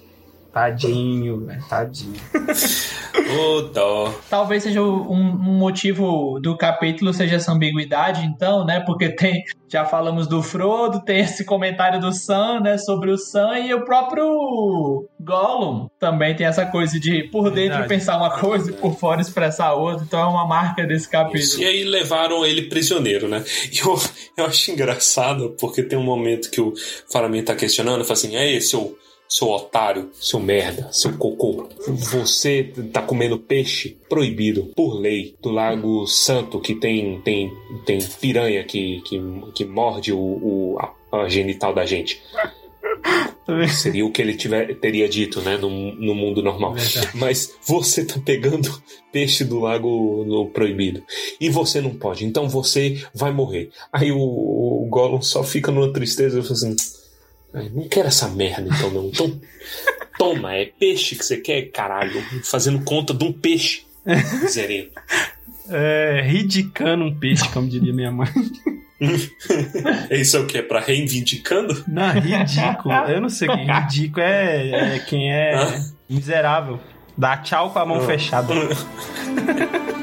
Tadinho, velho. Tadinho. Ô, dó. Talvez seja um, um motivo do capítulo seja essa ambiguidade, então, né? Porque tem, já falamos do Frodo, tem esse comentário do Sam, né? Sobre o Sam e o próprio Gollum também tem essa coisa de por dentro Verdade. pensar uma coisa e por fora expressar outra. Então é uma marca desse capítulo. E aí levaram ele prisioneiro, né? E eu, eu acho engraçado, porque tem um momento que o Faramir tá questionando, fala assim, aí, seu, seu otário, seu merda, seu cocô, você tá comendo peixe proibido por lei do Lago Santo, que tem, tem, tem piranha que, que, que morde o, o a, a genital da gente. Seria o que ele tiver, teria dito, né, no, no mundo normal. Verdade. Mas você tá pegando peixe do lago no proibido. E você não pode, então você vai morrer. Aí o, o Gollum só fica numa tristeza e fala assim: "Ai, não quero essa merda então não. Então, toma, é peixe que você quer, caralho. Fazendo conta de um peixe. Miserento. É, ridicando um peixe, como diria minha mãe. Isso é o que? É pra reivindicando? Não, ridículo. Eu não sei o que. Ridículo é, é quem é Hã? miserável. Dá tchau com a mão fechada.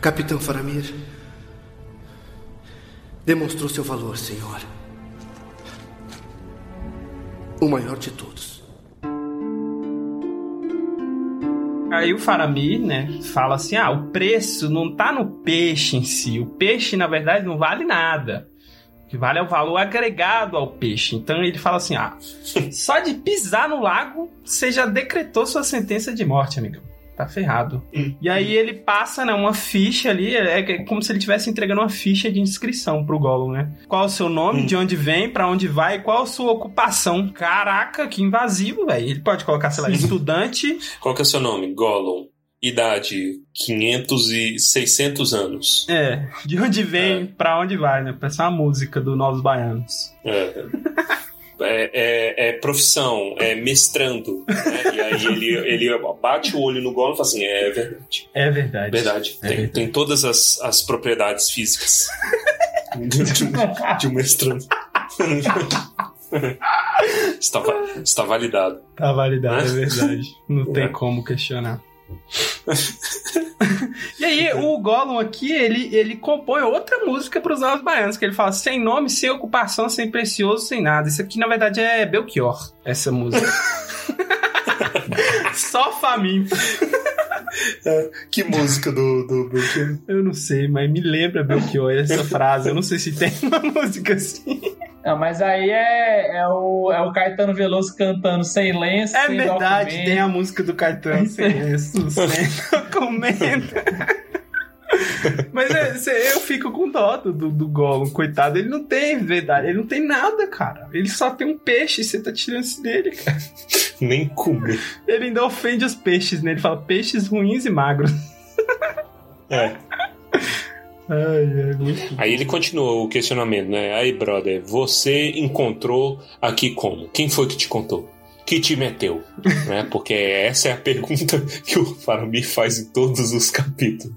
Capitão Faramir. Demonstrou seu valor, senhor. O maior de todos. Aí o Faramir, né, fala assim: ah, o preço não tá no peixe em si. O peixe, na verdade, não vale nada. O que vale é o valor agregado ao peixe. Então ele fala assim: ah, só de pisar no lago, você já decretou sua sentença de morte, amigo. Tá ferrado. E aí ele passa, né, uma ficha ali, é é como se ele estivesse entregando uma ficha de inscrição pro Gollum, né? Qual o seu nome, de onde vem, pra onde vai, qual a sua ocupação. Caraca, que invasivo, velho. Ele pode colocar, sei lá, estudante, Qual que é o seu nome? Gollum. Idade 500 e 600 anos. É, de onde vem, pra onde vai, né? Parece uma música do Novos Baianos. É. É, é- é profissão, é mestrando. né? E aí ele, ele bate o olho no Gollum e fala assim: é verdade. É verdade. Verdade. É tem, verdade. tem todas as, as propriedades físicas de, um- de um mestrando. está, está validado. Tá validado, é Né? verdade. Não tem É. como questionar. e aí, o Gollum aqui, ele, ele compõe outra música pros Novos Baianos, que ele fala sem nome, sem ocupação, sem precioso, sem nada. Isso aqui, na verdade, é Belchior, essa música. Só faminto. Que música do, do Belchior? Eu não sei, mas me lembra Belchior essa frase. Eu não sei se tem uma música assim. Não, mas aí é, é, o, é o Caetano Veloso cantando sem lenço, É sem verdade, documento. tem a música do Caetano sem isso, sem documento. Mas é, cê- eu fico com dó do, do, do Gollum, coitado. Ele não tem verdade, ele não tem nada, cara. Ele só tem um peixe e você tá tirando isso dele, cara. Nem comer. Ele ainda ofende os peixes, né? Ele fala peixes ruins e magros. É. Ai, é muito. Aí ele continua o questionamento, né? Aí, brother, você encontrou aqui como? Quem foi que te contou? Que te meteu? né? Porque essa é a pergunta que o Faramir faz em todos os capítulos.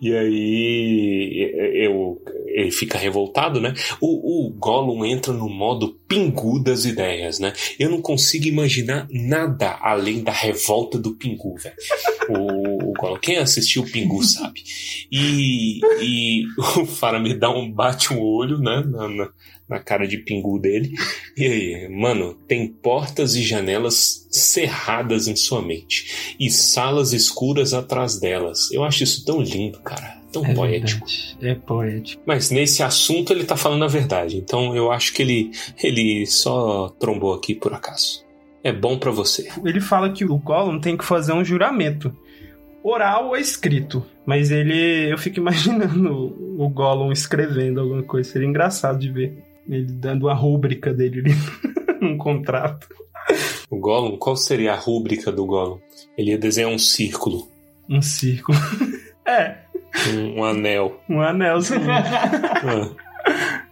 E aí eu, ele fica revoltado, né? O, o Gollum entra no modo pingu das ideias, né? Eu não consigo imaginar nada além da revolta do pingu, velho. O, quem assistiu o pingu sabe. E, e o Faramir dá um bate um olho, né? Na, na, na cara de pingu dele. E aí, mano, tem portas e janelas cerradas em sua mente e salas escuras atrás delas. Eu acho isso tão lindo, cara. Tão É poético. verdade, É poético. Mas nesse assunto ele tá falando a verdade. Então eu acho que ele, ele só trombou aqui por acaso. É bom pra você. Ele fala que o Gollum tem que fazer um juramento. Oral ou escrito. Mas ele. Eu fico imaginando o Gollum escrevendo alguma coisa. Seria engraçado de ver. Ele dando a rúbrica dele ali num contrato. O Gollum, qual seria a rúbrica do Gollum? Ele ia desenhar um círculo, Um círculo. é, um, um anel. um anelzinho. Ah,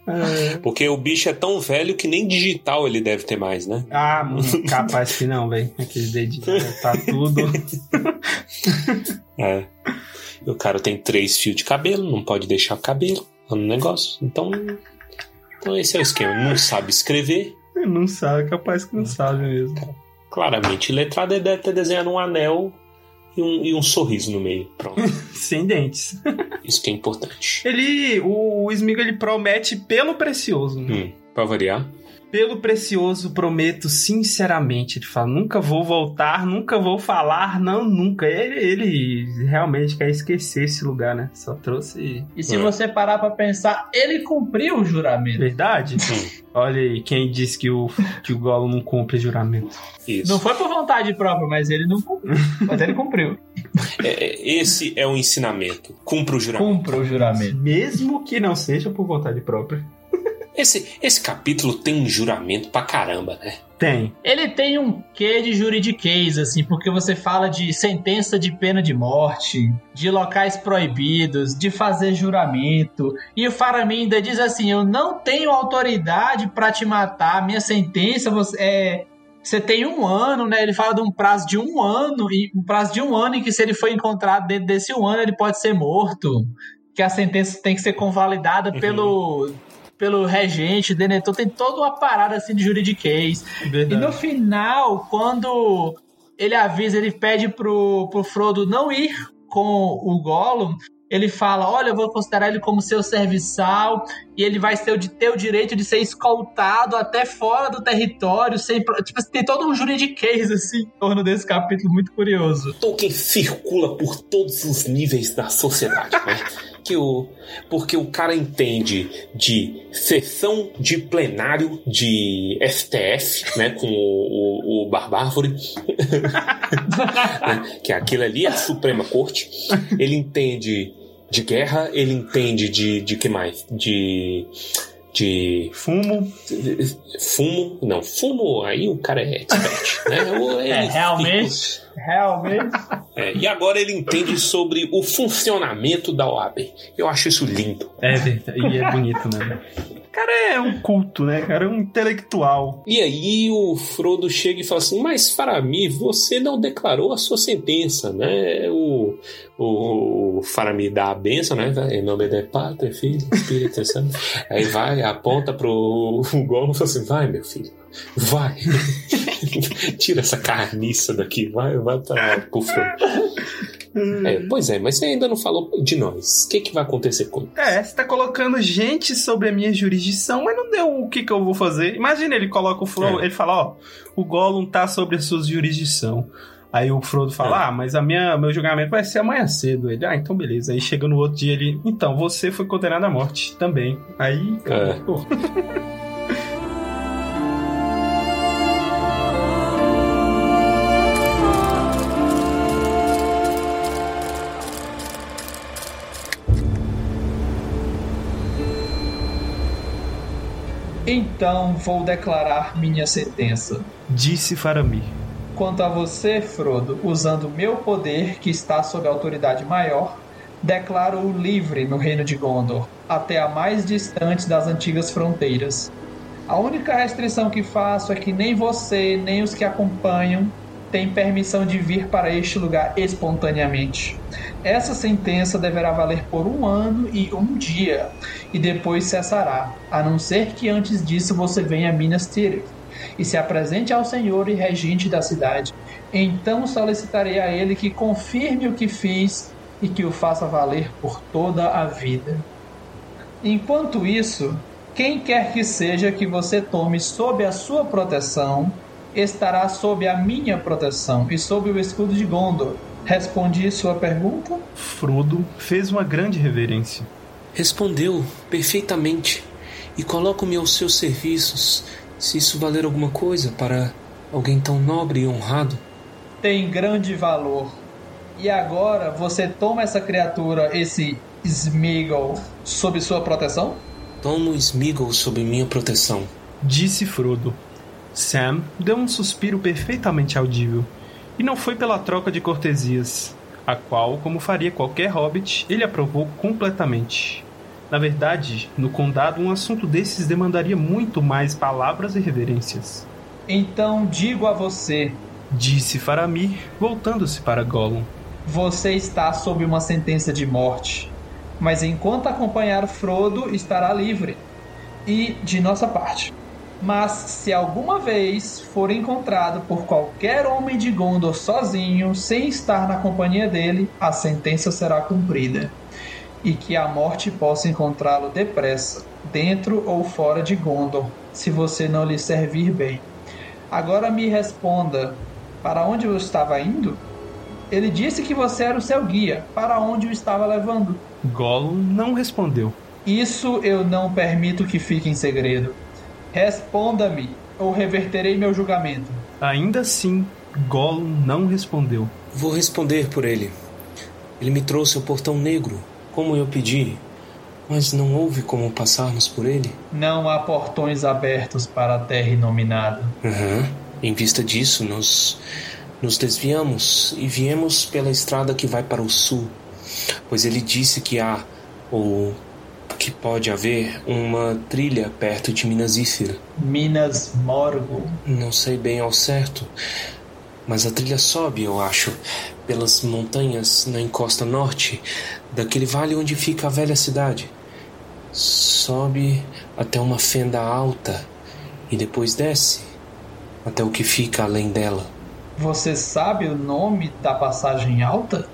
É. Porque o bicho é tão velho que nem digital ele deve ter mais, né? Ah, mano, capaz que não, velho. Aqueles dedinhos. né? Tá tudo. É. O cara tem três fios de cabelo, não pode deixar cabelo no negócio. Então, então esse é o esquema. Não sabe escrever. Não sabe, capaz que não sabe mesmo. Claramente, letrado ele deve ter desenhado um anel e um, e um sorriso no meio. Pronto. Sem dentes. Isso que é importante. Ele. O Smigo ele promete pelo precioso. né? Hum, pra variar. Pelo precioso, prometo sinceramente. Ele fala: nunca vou voltar, nunca vou falar, não, nunca. Ele, ele realmente quer esquecer esse lugar, né? Só trouxe. E se É. você parar pra pensar, ele cumpriu o juramento. Verdade? Hum. Olha aí, quem disse que o, que o Gollum não cumpre juramento. Isso. Não foi por vontade própria, mas ele não cumpriu. Mas ele cumpriu. É, é, esse é o ensinamento. Cumpra o juramento. Cumpra o juramento. Mesmo que não seja por vontade própria. Esse, esse capítulo tem juramento pra caramba, né? Tem. Ele tem um quê de juridiquês, assim, porque você fala de sentença de pena de morte, de locais proibidos, de fazer juramento. E o Faramir ainda diz assim: Eu não tenho autoridade pra te matar, minha sentença você, é. Você tem um ano, né? Ele fala de um prazo de um ano, e um prazo de um ano em que se ele for encontrado dentro desse um ano, ele pode ser morto. Que a sentença tem que ser convalidada Uhum. pelo, pelo regente, Denethor, tem toda uma parada assim de juridiquês. E Verdade. no final, quando ele avisa, ele pede pro, pro Frodo não ir com o Gollum, ele fala: Olha, eu vou considerar ele como seu serviçal e ele vai ter o, de- ter o direito de ser escoltado até fora do território. Sem, tipo, tem todo um juridiquês assim em torno desse capítulo muito curioso. Tolkien circula por todos os níveis da sociedade, né? Que o, porque o cara entende de sessão de plenário de STF, né? Com o, o, o Barbárvore, né, que aquilo ali é a Suprema Corte. Ele entende de guerra, ele entende de, de que mais? De. De Fumo. fumo. Não, fumo, aí o cara é expert, né? É, ele- realmente. Realmente. é, e agora ele entende sobre o funcionamento da OAB. Eu acho isso lindo. É. E é bonito, né? Cara é um culto, né? Cara é um intelectual. E aí o Frodo chega e fala assim: Mas Faramir, você não declarou a sua sentença, né? O, o, o Faramir dá a benção, né? Em nome de Pátria, Filho, Espírito Santo. Aí vai, aponta pro Gollum e fala assim: Vai, meu filho, vai. Tira essa carniça daqui, vai, vai pra, pro Frodo. É, pois é, mas você ainda não falou de nós. O que, que vai acontecer com É, você tá colocando gente sobre a minha jurisdição, mas não deu o que, que eu vou fazer. Imagina, ele coloca o flow, É. ele fala, ó, o Gollum tá sobre a sua jurisdição. Aí o Frodo fala: Ah, mas a minha, meu julgamento vai ser amanhã cedo. Ele, ah, então beleza. Aí chega no outro dia ele, então, você foi condenado à morte também. Aí, É. Então vou declarar minha sentença. Disse Faramir. Quanto a você, Frodo, usando meu poder, que está sob autoridade maior, declaro-o livre no reino de Gondor, até a mais distante das antigas fronteiras. A única restrição que faço é que nem você, nem os que acompanham têm permissão de vir para este lugar espontaneamente. Essa sentença deverá valer por um ano e um dia, e depois cessará, a não ser que antes disso você venha a Minas Tirith e se apresente ao senhor e regente da cidade. Então solicitarei a ele que confirme o que fiz e que o faça valer por toda a vida. Enquanto isso, quem quer que seja que você tome sob a sua proteção, estará sob a minha proteção e sob o escudo de Gondor. Respondi sua pergunta? Frodo fez uma grande reverência. Respondeu perfeitamente e coloco-me aos seus serviços, se isso valer alguma coisa para alguém tão nobre e honrado. Tem grande valor. E agora você toma essa criatura, esse Smeagol, sob sua proteção? Tomo Smeagol sob minha proteção. Disse Frodo. Sam deu um suspiro perfeitamente audível. E não foi pela troca de cortesias, a qual, como faria qualquer hobbit, ele aprovou completamente. Na verdade, no condado, um assunto desses demandaria muito mais palavras e reverências. Então digo a você, Disse Faramir, voltando-se para Gollum. você está sob uma sentença de morte. Mas enquanto acompanhar Frodo, estará livre. E de nossa parte. Mas se alguma vez for encontrado por qualquer homem de Gondor sozinho, sem estar na companhia dele, a sentença será cumprida. E que a morte possa encontrá-lo depressa, dentro ou fora de Gondor, se você não lhe servir bem. Agora me responda: para onde eu estava indo? Ele disse que você era o seu guia. Para onde o estava levando? Gollum não respondeu. Isso eu não permito que fique em segredo. Responda-me, ou reverterei meu julgamento. Ainda assim, Gollum não respondeu. Vou responder por ele. Ele me trouxe ao portão negro, como eu pedi, mas não houve como passarmos por ele. Não há portões abertos para a terra inominada. Uhum. Em vista disso, nos, nos desviamos e viemos pela estrada que vai para o sul, pois ele disse que há, ou que pode haver, uma trilha perto de Minas Ithil. Minas Morgul. Não sei bem ao certo, mas a trilha sobe, eu acho, pelas montanhas na encosta norte daquele vale onde fica a velha cidade. Sobe até uma fenda alta e depois desce até o que fica além dela. Você sabe o nome da passagem alta?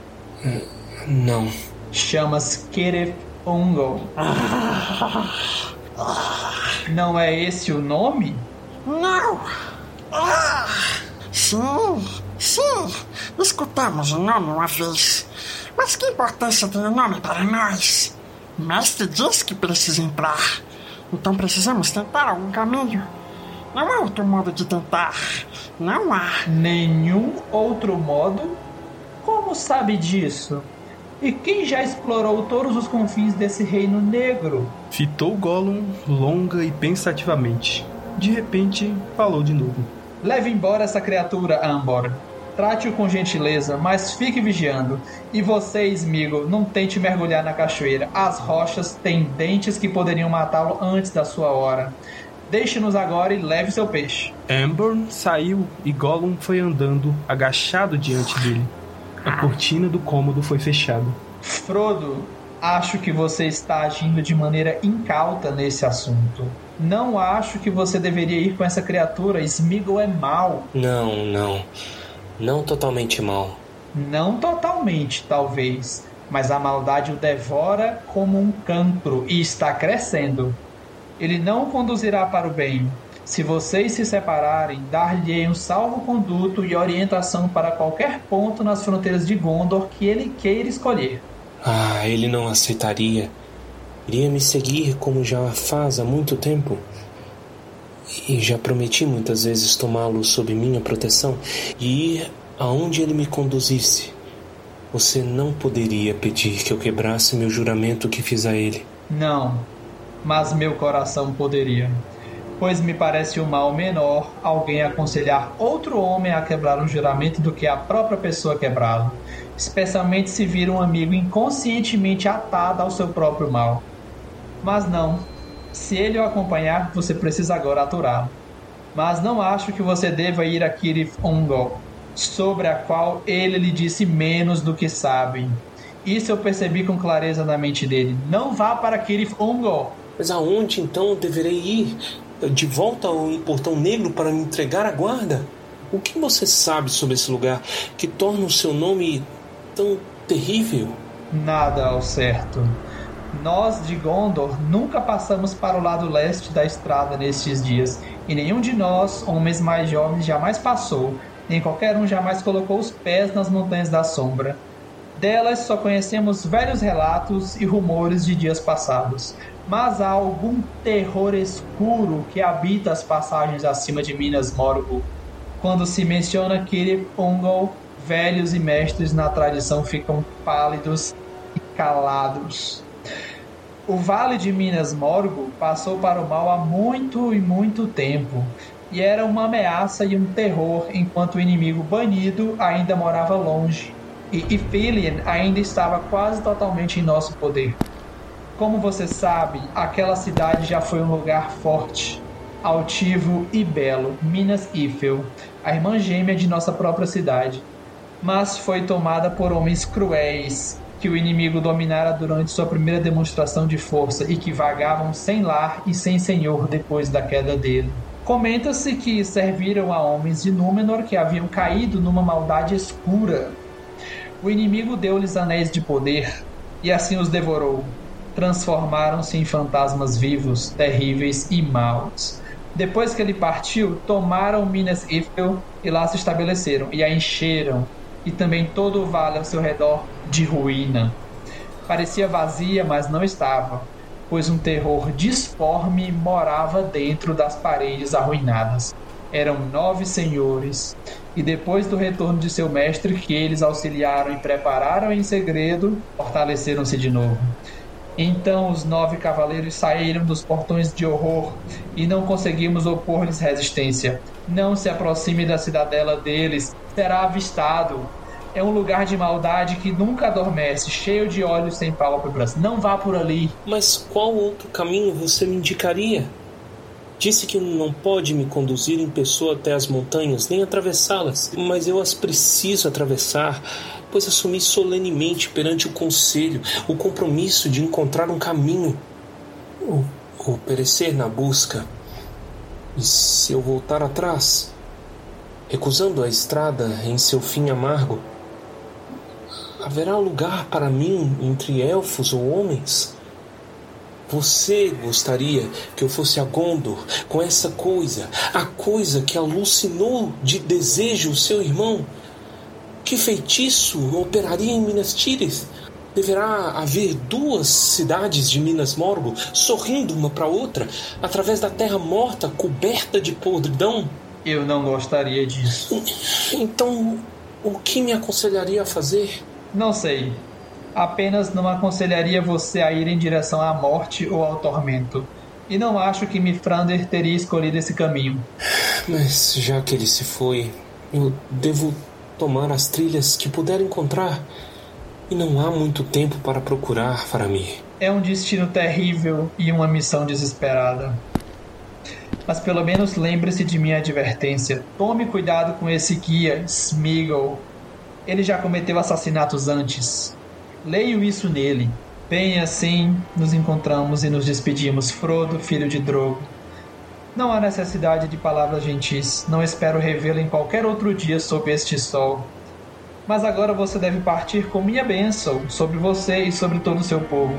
Não. Chama-se Keref Ungol. Não é esse o nome? Não! Ah! Sim, sim, escutamos o nome uma vez. Mas que importância tem o nome para nós? O mestre diz que precisa entrar. Então precisamos tentar algum caminho. Não há outro modo de tentar. Não há. Nenhum outro modo? Como sabe disso? E quem já explorou todos os confins desse reino negro? Fitou Gollum longa e pensativamente. De repente, falou de novo. Leve embora essa criatura, Ambor. Trate-o com gentileza, mas fique vigiando. E você, Smigo, não tente mergulhar na cachoeira. As rochas têm dentes que poderiam matá-lo antes da sua hora. Deixe-nos agora e leve seu peixe. Amber saiu e Gollum foi andando, agachado diante dele. A cortina do cômodo foi fechada. Frodo, acho que você está agindo de maneira incauta nesse assunto. Não acho que você deveria ir com essa criatura. Smeagol é mau. Não, não. Não totalmente mal. Não totalmente, talvez, mas a maldade o devora como um cancro e está crescendo. Ele não o conduzirá para o bem. Se vocês se separarem, dar-lhe um salvo-conduto e orientação para qualquer ponto nas fronteiras de Gondor que ele queira escolher. Ah, ele não aceitaria. Iria me seguir como já faz há muito tempo. E já prometi muitas vezes tomá-lo sob minha proteção e ir aonde ele me conduzisse. Você não poderia pedir que eu quebrasse meu juramento que fiz a ele. Não, mas meu coração poderia. Pois me parece o mal menor alguém aconselhar outro homem a quebrar um juramento do que a própria pessoa quebrá-lo, especialmente se vir um amigo inconscientemente atado ao seu próprio mal. Mas não, se ele o acompanhar, você precisa agora aturá-lo. Mas não acho que você deva ir a Kirith Ungol, sobre a qual ele lhe disse menos do que sabe. Isso eu percebi com clareza na mente dele. Não vá para Kirith Ungol. Mas aonde então deverei ir? De volta ao Portão Negro para me entregar à guarda? O que você sabe sobre esse lugar que torna o seu nome tão terrível? Nada ao certo. Nós de Gondor nunca passamos para o lado leste da estrada nestes dias, e nenhum de nós, homens mais jovens, jamais passou, nem qualquer um jamais colocou os pés nas Montanhas da Sombra. Delas só conhecemos velhos relatos e rumores de dias passados, mas há algum terror escuro que habita as passagens acima de Minas Morgul. Quando se menciona Kirith Ungol, velhos e mestres na tradição ficam pálidos e calados. O Vale de Minas Morgul passou para o mal há muito e muito tempo, e era uma ameaça e um terror enquanto o inimigo banido ainda morava longe, e Ithilien ainda estava quase totalmente em nosso poder. Como você sabe, aquela cidade já foi um lugar forte, altivo e belo, Minas Ithil, a irmã gêmea de nossa própria cidade, mas foi tomada por homens cruéis que o inimigo dominara durante sua primeira demonstração de força e que vagavam sem lar e sem senhor depois da queda dele. Comenta-se que serviram a homens de Númenor que haviam caído numa maldade escura. O inimigo deu-lhes anéis de poder e assim os devorou. Transformaram-se em fantasmas vivos, terríveis e maus. Depois que ele partiu, tomaram Minas Ithil e lá se estabeleceram e a encheram, e também todo o vale ao seu redor de ruína. Parecia vazia, mas não estava, pois um terror disforme morava dentro das paredes arruinadas. Eram nove senhores, e depois do retorno de seu mestre, que eles auxiliaram e prepararam em segredo, fortaleceram-se de novo. Então os nove cavaleiros saíram dos portões de horror e não conseguimos opor-lhes resistência. Não se aproxime da cidadela deles, será avistado. É um lugar de maldade que nunca adormece, cheio de olhos sem pálpebras. Não vá por ali. Mas qual outro caminho você me indicaria? Disse que não pode me conduzir em pessoa até as montanhas, nem atravessá-las, mas eu as preciso atravessar, pois assumi solenemente perante o conselho o compromisso de encontrar um caminho, ou, ou perecer na busca. E se eu voltar atrás, recusando a estrada em seu fim amargo, haverá lugar para mim entre elfos ou homens? Você gostaria que eu fosse a Gondor com essa coisa, a coisa que alucinou de desejo o seu irmão? Que feitiço operaria em Minas Tirith? Deverá haver duas cidades de Minas Morgul sorrindo uma para outra através da terra morta coberta de podridão? Eu não gostaria disso. Então, o que me aconselharia a fazer? Não sei. Apenas não aconselharia você a ir em direção à morte ou ao tormento. E não acho que Mifrander teria escolhido esse caminho. Mas já que ele se foi, eu devo tomar as trilhas que puder encontrar. E não há muito tempo para procurar, Faramir. É um destino terrível e uma missão desesperada. Mas pelo menos lembre-se de minha advertência. Tome cuidado com esse guia, Smeagol. Ele já cometeu assassinatos antes. Leio isso nele. Bem assim, nos encontramos e nos despedimos, Frodo, filho de Drogo. Não há necessidade de palavras gentis. Não espero revê-lo em qualquer outro dia sob este sol. Mas agora você deve partir com minha bênção sobre você e sobre todo o seu povo.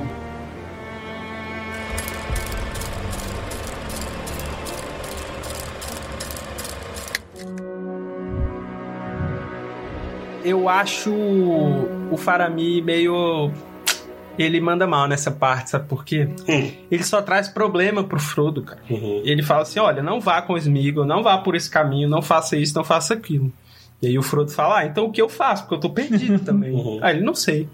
Eu acho o Faramir meio. Ele manda mal nessa parte, sabe por quê? Hum. Ele só traz problema pro Frodo, cara. Uhum. Ele fala assim: olha, não vá com o Smeagol, não vá por esse caminho, não faça isso, não faça aquilo. E aí o Frodo fala: ah, então o que eu faço? Porque eu tô perdido também. Uhum. Aí ele não sei.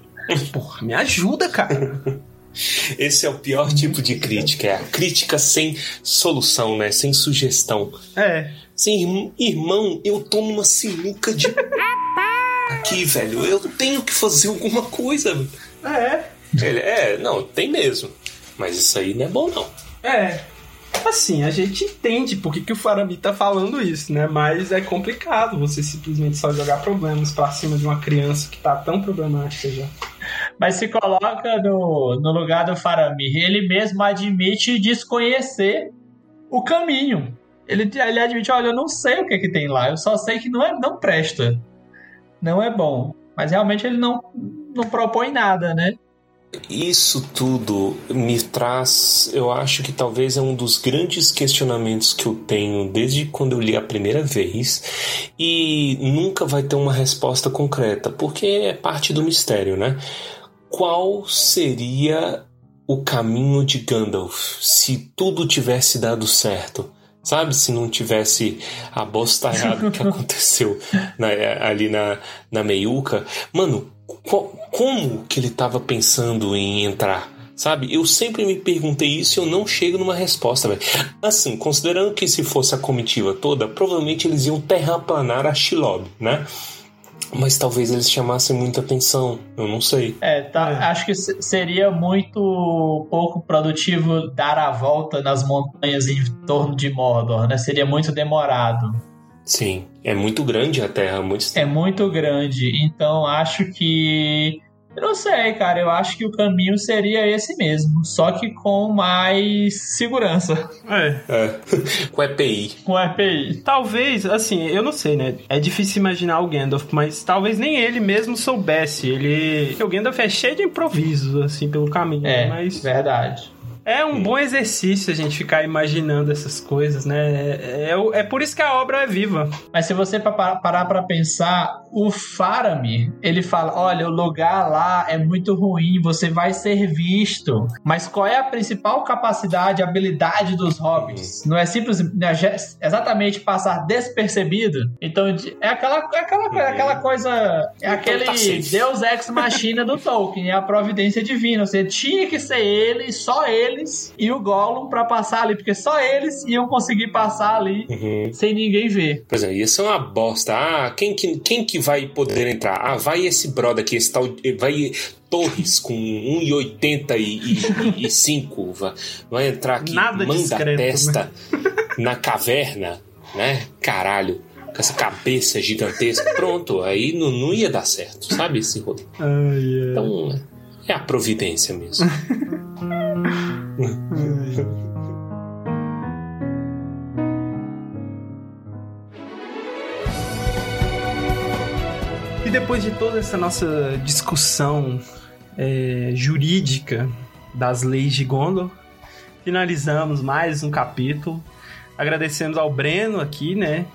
Porra, me ajuda, cara. Esse é o pior tipo de crítica, é a crítica sem solução, né? Sem sugestão. É. Sem irm- irmão, eu tô numa sinuca de. Aqui, velho, eu tenho que fazer alguma coisa. É. Ele, é, não, tem mesmo. Mas isso aí não é bom, não. É. Assim, a gente entende por que, que o Faramir tá falando isso, né? Mas é complicado você simplesmente só jogar problemas pra cima de uma criança que tá tão problemática já. Mas se coloca no, no lugar do Faramir. Ele mesmo admite desconhecer o caminho. Ele, ele admite, olha, eu não sei o que, que tem lá, eu só sei que não, é, não presta. Não é bom. Mas realmente ele não, não propõe nada, né? Isso tudo me traz, eu acho que talvez é um dos grandes questionamentos que eu tenho desde quando eu li a primeira vez e nunca vai ter uma resposta concreta, porque é parte do mistério, né? Qual seria o caminho de Gandalf se tudo tivesse dado certo? Sabe, se não tivesse a bostarrada que aconteceu na- ali na, na meiuca. Mano, co- como que ele tava pensando em entrar? Sabe? Eu sempre me perguntei isso e eu não chego numa resposta, velho. Assim, considerando que se fosse a comitiva toda, provavelmente eles iam terraplanar a Shilob, né? Mas talvez eles chamassem muita atenção, eu não sei. É, tá, acho que se- seria muito pouco produtivo dar a volta nas montanhas em torno de Mordor, né? Seria muito demorado. Sim, é muito grande a Terra, muito É muito grande, então acho que. Eu não sei, cara. Eu acho que o caminho seria esse mesmo, só que com mais segurança. É. É. Com EPI. Com EPI. Talvez, assim, eu não sei, né? É difícil imaginar o Gandalf, mas talvez nem ele mesmo soubesse. Ele. porque O Gandalf é cheio de improvisos, assim, pelo caminho. É, mas verdade. é um bom exercício a gente ficar imaginando essas coisas, né? É, é, o- é por isso que a obra é viva. Mas se você pa- pa- parar pra pensar, o Faramir, ele fala: olha, o lugar lá é muito ruim, você vai ser visto. Mas qual é a principal capacidade, habilidade dos hobbits? Não é simples, é ge- exatamente passar despercebido? Então é aquela, é aquela, coisa- aquela coisa. É aquele tá. Deus ex machina do Tolkien, é a providência divina. Você tinha que ser ele, só eles e o Gollum pra passar ali, porque só eles iam conseguir passar ali Uhum. sem ninguém ver. Pois é, ia ser uma bosta. Ah, quem que, quem que vai poder entrar? Ah, vai esse brother aqui, esse tal. Vai Torres com 1,85. vai, vai entrar aqui, Nada manda discreto, a testa na caverna, né? Caralho. Com essa cabeça gigantesca. Pronto, aí não, não ia dar certo, sabe esse rolê? Então, é a providência mesmo. E depois de toda essa nossa discussão é, jurídica das leis de Gondor, finalizamos mais um capítulo. Agradecemos ao Breno aqui, né?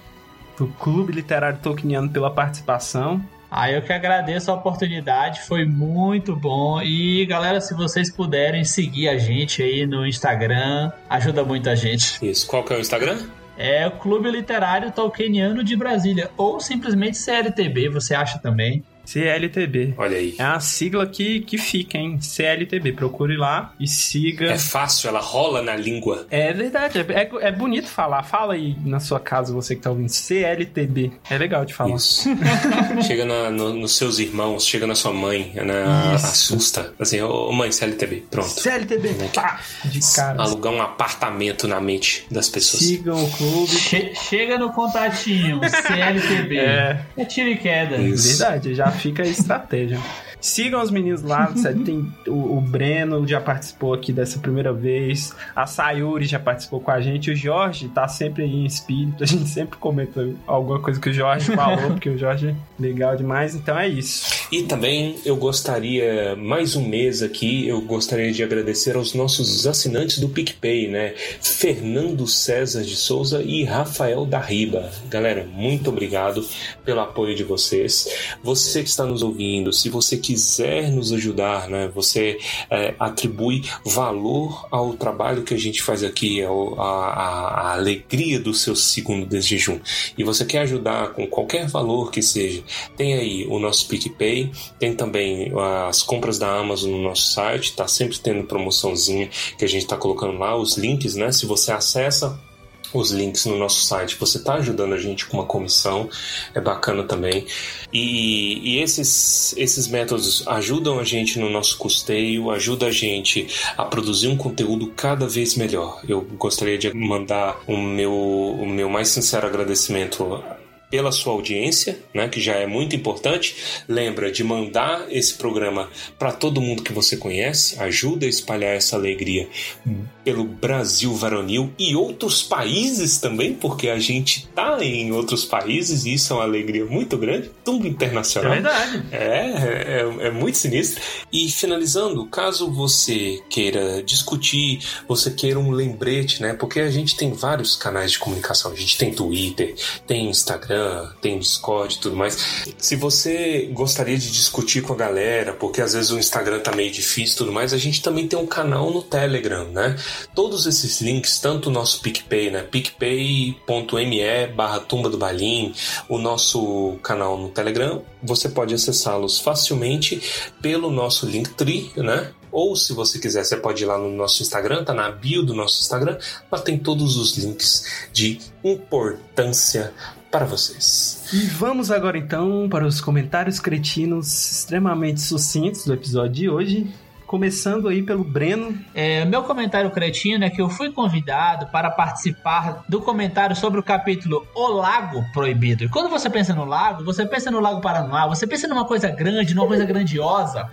Do Clube Literário Tolkieniano pela participação. Ah, eu que agradeço a oportunidade, foi muito bom. E galera, se vocês puderem seguir a gente aí no Instagram, ajuda muito a gente. Isso, qual que é o Instagram? É o Clube Literário Tolkieniano de Brasília, ou simplesmente CLTB, você acha também. CLTB. Olha aí. É uma sigla que, que fica, hein? CLTB. Procure lá e siga. É fácil, ela rola na língua. É verdade, é, é- é bonito falar. Fala aí na sua casa, você que tá ouvindo. CLTB. É legal de falar. Isso. chega na- no- nos seus irmãos, chega na sua mãe, na, Isso. assusta. Assim, ô mãe, CLTB, pronto. CLTB. Pá, de cara. Alugar um apartamento na mente das pessoas. Sigam o clube. Che- chega no contatinho, CLTB. É. É tiro e queda. Isso. Verdade, já fica a estratégia. Sigam os meninos lá. Tem o, o Breno já participou aqui dessa primeira vez. A Sayuri já participou com a gente. O Jorge tá sempre aí em espírito. A gente sempre comenta alguma coisa que o Jorge falou, porque o Jorge é legal demais. Então é isso. E também eu gostaria, mais um mês aqui, eu gostaria de agradecer aos nossos assinantes do PicPay, né? Fernando César de Souza e Rafael da Riba. Galera, muito obrigado pelo apoio de vocês. Você que está nos ouvindo, se você quiser nos ajudar, né? Você é, atribui valor ao trabalho que a gente faz aqui, ao, a, a, alegria do seu segundo de jejum. E você quer ajudar com qualquer valor que seja, tem aí o nosso PicPay, tem também as compras da Amazon no nosso site, tá sempre tendo promoçãozinha que a gente tá colocando lá, os links, né? Se você acessa os links no nosso site. Você está ajudando a gente com uma comissão, é bacana também. E, e, esses, esses métodos ajudam a gente no nosso custeio, ajuda a gente a produzir um conteúdo cada vez melhor. Eu gostaria de mandar o meu, o meu mais sincero agradecimento pela sua audiência, né, que já é muito importante. Lembra de mandar esse programa para todo mundo que você conhece, ajuda a espalhar essa alegria pelo Brasil varonil e outros países também, porque a gente tá em outros países e isso é uma alegria muito grande, tudo internacional. É verdade. É, é, é muito sinistro. E finalizando, caso você queira discutir, você queira um lembrete, né? Porque a gente tem vários canais de comunicação. A gente tem Twitter, tem Instagram, tem Discord e tudo mais. Se você gostaria de discutir com a galera, porque às vezes o Instagram tá meio difícil e tudo mais, a gente também tem um canal no Telegram, né? Todos esses links, tanto o nosso PicPay, né? picpay.me barra tumba do balim, o nosso canal no Telegram, você pode acessá-los facilmente pelo nosso Linktree, né? Ou se você quiser, você pode ir lá no nosso Instagram, tá na bio do nosso Instagram, lá tem todos os links de importância para vocês. E vamos agora então para os comentários cretinos extremamente sucintos do episódio de hoje. Começando aí pelo Breno. É, meu comentário cretino é que eu fui convidado para participar do comentário sobre o capítulo O Lago Proibido. E quando você pensa no lago, você pensa no Lago Paranoá, você pensa numa coisa grande, numa coisa grandiosa.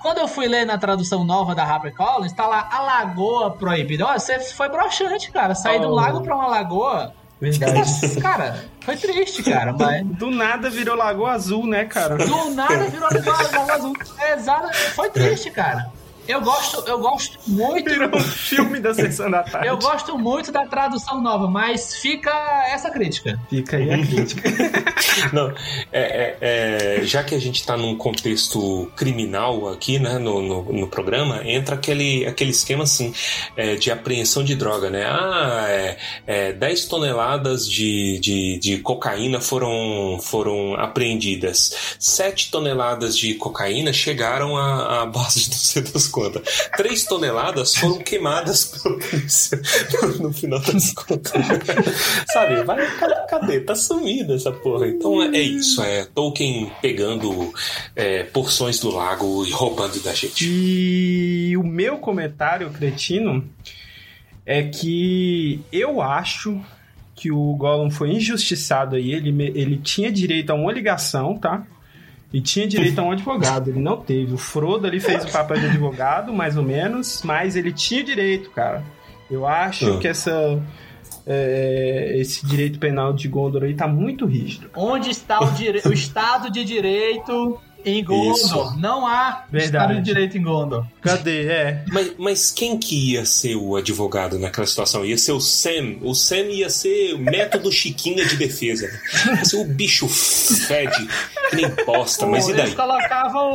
Quando eu fui ler na tradução nova da HarperCollins, tá lá a Lagoa Proibida. Olha, você foi broxante, cara. Sair oh. do lago pra uma lagoa. Verdade. cara, foi triste, cara. Mas... Do nada virou Lagoa Azul, né, cara? Do nada virou Lagoa Azul. É, exato. Foi triste, cara. Eu gosto, eu gosto muito. Virou um filme da sessão da tarde. Eu gosto muito da tradução nova, mas fica essa crítica. Fica aí a crítica. Não, é, é, é, já que a gente está num contexto criminal aqui, né, no, no, no, programa, entra aquele, aquele esquema assim é, de apreensão de droga, né? Ah, é, é, 10 toneladas de, de, de cocaína foram, foram apreendidas. 7 toneladas de cocaína chegaram à, à base do contas. 3 toneladas foram queimadas pela polícia no final das contas. Sabe? Vai, cadê? Tá sumida essa porra. Então é isso. É Tolkien pegando é, porções do lago e roubando da gente. E o meu comentário, cretino, é que eu acho que o Gollum foi injustiçado aí. Ele, ele tinha direito a uma ligação, tá? E tinha direito a um advogado, ele não teve. O Frodo ali fez o papel de advogado, mais ou menos, mas ele tinha direito, cara. Eu acho ah. que essa é, esse direito penal de Gondor aí tá muito rígido. Onde está o, dire... o Estado de Direito em Gondor. Isso. Não há Verdade. Estado de Direito em Gondor. Cadê? É. Mas, mas quem que ia ser o advogado naquela situação? Ia ser o Sam. O Sam ia ser o método Chiquinha de defesa. Ia ser o bicho fede, que nem bosta, mas e daí? Eles colocavam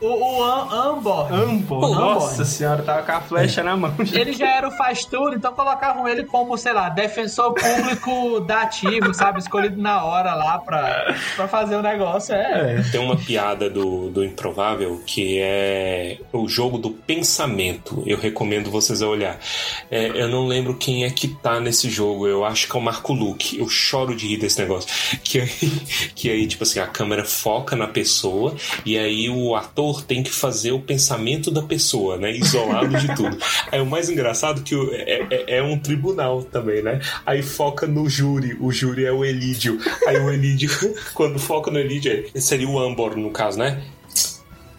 o, o, o Ambor. Ambor. Nossa senhora, tava com a flecha na mão. Ele já era o faz tudo, então colocavam ele como, sei lá, defensor público dativo, sabe? Escolhido na hora lá pra, pra fazer o negócio. É. é. Tem uma piada do, do Improvável, que é o jogo do pensamento. Eu recomendo vocês a olhar. É, eu não lembro quem é que tá nesse jogo. Eu acho que é o Marco Luke. Eu choro de rir desse negócio. Que aí, que aí, tipo assim, a câmera foca na pessoa e aí o ator tem que fazer o pensamento da pessoa, né? Isolado de tudo. Aí o mais engraçado que é, é, é um tribunal também, né? Aí foca no júri. O júri é o Elídio. Aí o Elídio, quando foca no Elídio, seria o Ambor, no caso caso, né?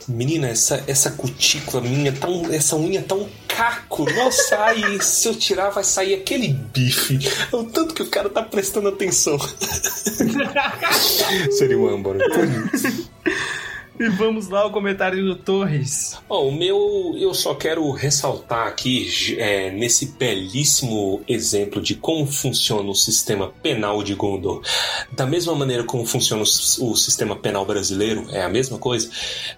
Menina, essa, essa cutícula minha, tá um, essa unha tá um caco. Nossa, aí se eu tirar vai sair aquele bife. É o tanto que o cara tá prestando atenção. Seria um âmbaro. E vamos lá, o comentário do Torres. Ó, o meu, eu só quero ressaltar aqui, é, nesse belíssimo exemplo de como funciona o sistema penal de Gondor, da mesma maneira como funciona o, o sistema penal brasileiro, é a mesma coisa,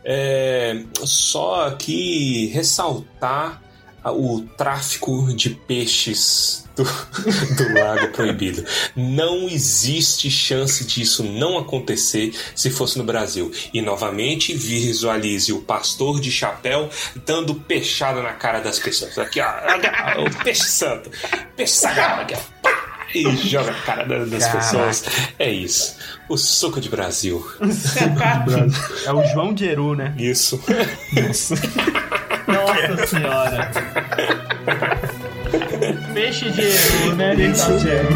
é, só aqui ressaltar o tráfico de peixes do, do Lago Proibido. Não existe chance disso não acontecer se fosse no Brasil. E novamente visualize o pastor de chapéu dando peixada na cara das pessoas. Aqui, ó, o peixe santo, peixe sagrado, aqui, ó. Pá, e joga a cara das Caraca. pessoas. É isso. O suco de Brasil. É o João de Eru, né? Isso. Nossa. Nossa senhora. Peixe de erro, né? Peixe de erro.